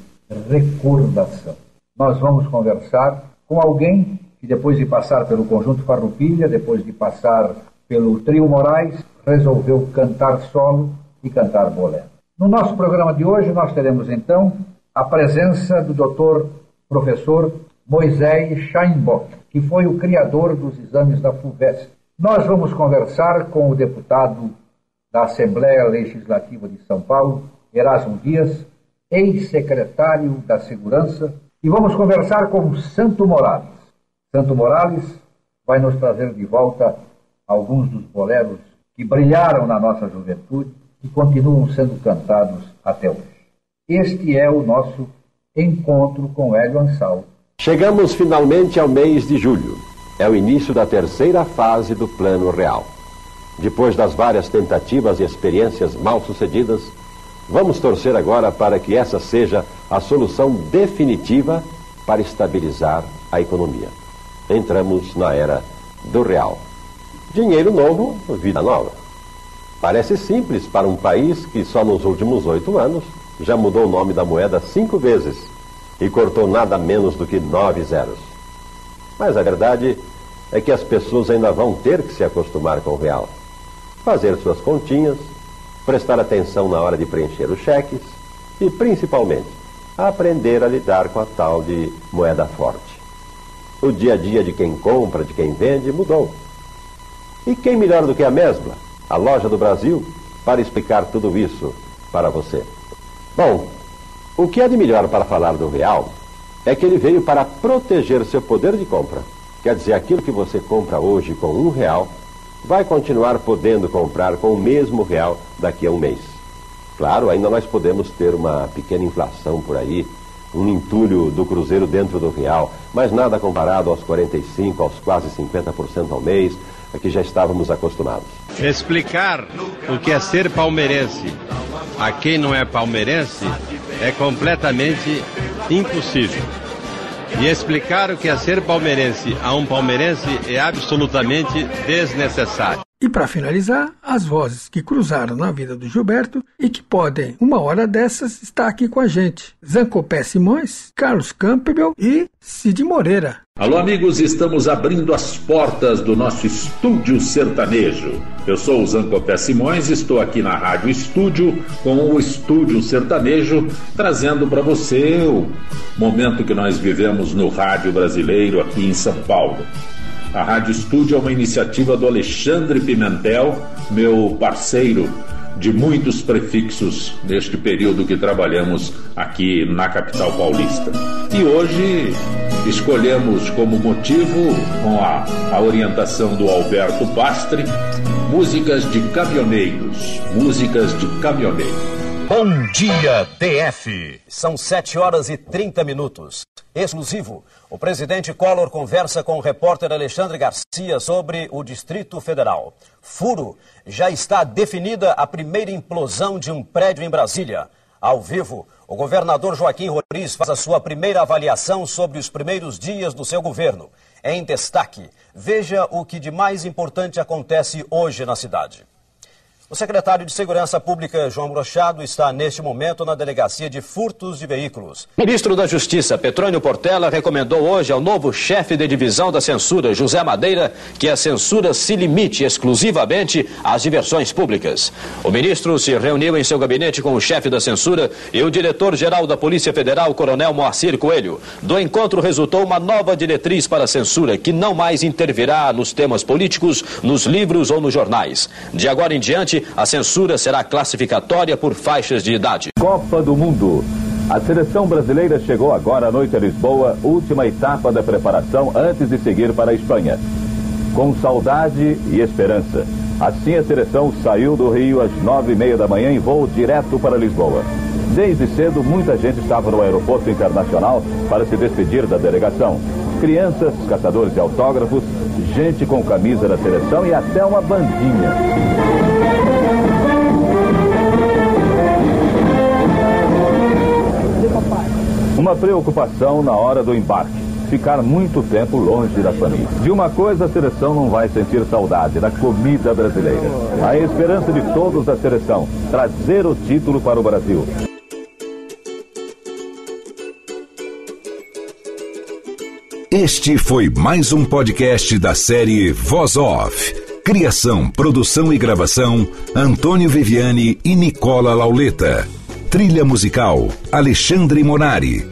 recordação. Nós vamos conversar com alguém que depois de passar pelo Conjunto Farroupilha, depois de passar pelo Trio Moraes, resolveu cantar solo e cantar bolero. No nosso programa de hoje, nós teremos então a presença do doutor professor Moisés Scheinbock, que foi o criador dos exames da FUVEST. Nós vamos conversar com o deputado da Assembleia Legislativa de São Paulo, Erasmo Dias, ex-secretário da Segurança, e vamos conversar com Santo Morales. Santo Morales vai nos trazer de volta alguns dos boleros que brilharam na nossa juventude e continuam sendo cantados até hoje. Este é o nosso encontro com Hélio Ansal. Chegamos finalmente ao mês de julho. É o início da terceira fase do Plano Real. Depois das várias tentativas e experiências mal sucedidas, vamos torcer agora para que essa seja a solução definitiva para estabilizar a economia. Entramos na era do real. Dinheiro novo, vida nova. Parece simples para um país que só nos últimos oito anos já mudou o nome da moeda cinco vezes e cortou nada menos do que nove zeros. Mas a verdade é que as pessoas ainda vão ter que se acostumar com o real. Fazer suas continhas, prestar atenção na hora de preencher os cheques e, principalmente, aprender a lidar com a tal de moeda forte. O dia a dia de quem compra, de quem vende, mudou. E quem melhor do que a Mesbla, a loja do Brasil, para explicar tudo isso para você? Bom, o que há de melhor para falar do real é que ele veio para proteger seu poder de compra. Quer dizer, aquilo que você compra hoje com um real, vai continuar podendo comprar com o mesmo real daqui a um mês. Claro, ainda nós podemos ter uma pequena inflação por aí, um entulho do cruzeiro dentro do real, mas nada comparado aos 45%, aos quase 50% ao mês, a que já estávamos acostumados. Explicar o que é ser palmeirense a quem não é palmeirense é completamente impossível. E explicar o que é ser palmeirense a um palmeirense é absolutamente desnecessário. E para finalizar, as vozes que cruzaram na vida do Gilberto e que podem, uma hora dessas, estar aqui com a gente. Zancopé Simões, Carlos Campbell e Cid Moreira. Alô, amigos, estamos abrindo as portas do nosso estúdio sertanejo. Eu sou o Zancopé Simões, estou aqui na Rádio Estúdio com o Estúdio Sertanejo, trazendo para você o momento que nós vivemos no rádio brasileiro aqui em São Paulo. A Rádio Estúdio é uma iniciativa do Alexandre Pimentel, meu parceiro de muitos prefixos neste período que trabalhamos aqui na capital paulista. E hoje escolhemos como motivo, com a, a orientação do Alberto Pastre, músicas de caminhoneiros. Músicas de caminhoneiros. Bom dia, DF. São 7 horas e 30 minutos. Exclusivo. O presidente Collor conversa com o repórter Alexandre Garcia sobre o Distrito Federal. Furo. Já está definida a primeira implosão de um prédio em Brasília. Ao vivo, o governador Joaquim Roriz faz a sua primeira avaliação sobre os primeiros dias do seu governo. Em destaque, veja o que de mais importante acontece hoje na cidade. O secretário de Segurança Pública, João Brochado, está neste momento na Delegacia de Furtos de Veículos. Ministro da Justiça, Petrônio Portela, recomendou hoje ao novo chefe de divisão da censura, José Madeira, que a censura se limite exclusivamente às diversões públicas. O ministro se reuniu em seu gabinete com o chefe da censura e o diretor-geral da Polícia Federal, Coronel Moacir Coelho. Do encontro resultou uma nova diretriz para a censura, que não mais intervirá nos temas políticos, nos livros ou nos jornais. De agora em diante, a censura será classificatória por faixas de idade. Copa do Mundo. A seleção brasileira chegou agora à noite a Lisboa, última etapa da preparação antes de seguir para a Espanha. Com saudade e esperança. Assim a seleção saiu do Rio às nove e meia da manhã em voo direto para Lisboa. Desde cedo, muita gente estava no aeroporto internacional para se despedir da delegação. Crianças, caçadores de autógrafos, gente com camisa da seleção e até uma bandinha. Uma preocupação na hora do embarque. Ficar muito tempo longe da família. De uma coisa a seleção não vai sentir saudade, da comida brasileira. A esperança de todos da seleção, trazer o título para o Brasil. Este foi mais um podcast da série Voz Off. Criação, produção e gravação: Antônio Viviane e Nicola Lauleta. Trilha musical: Alexandre Monari.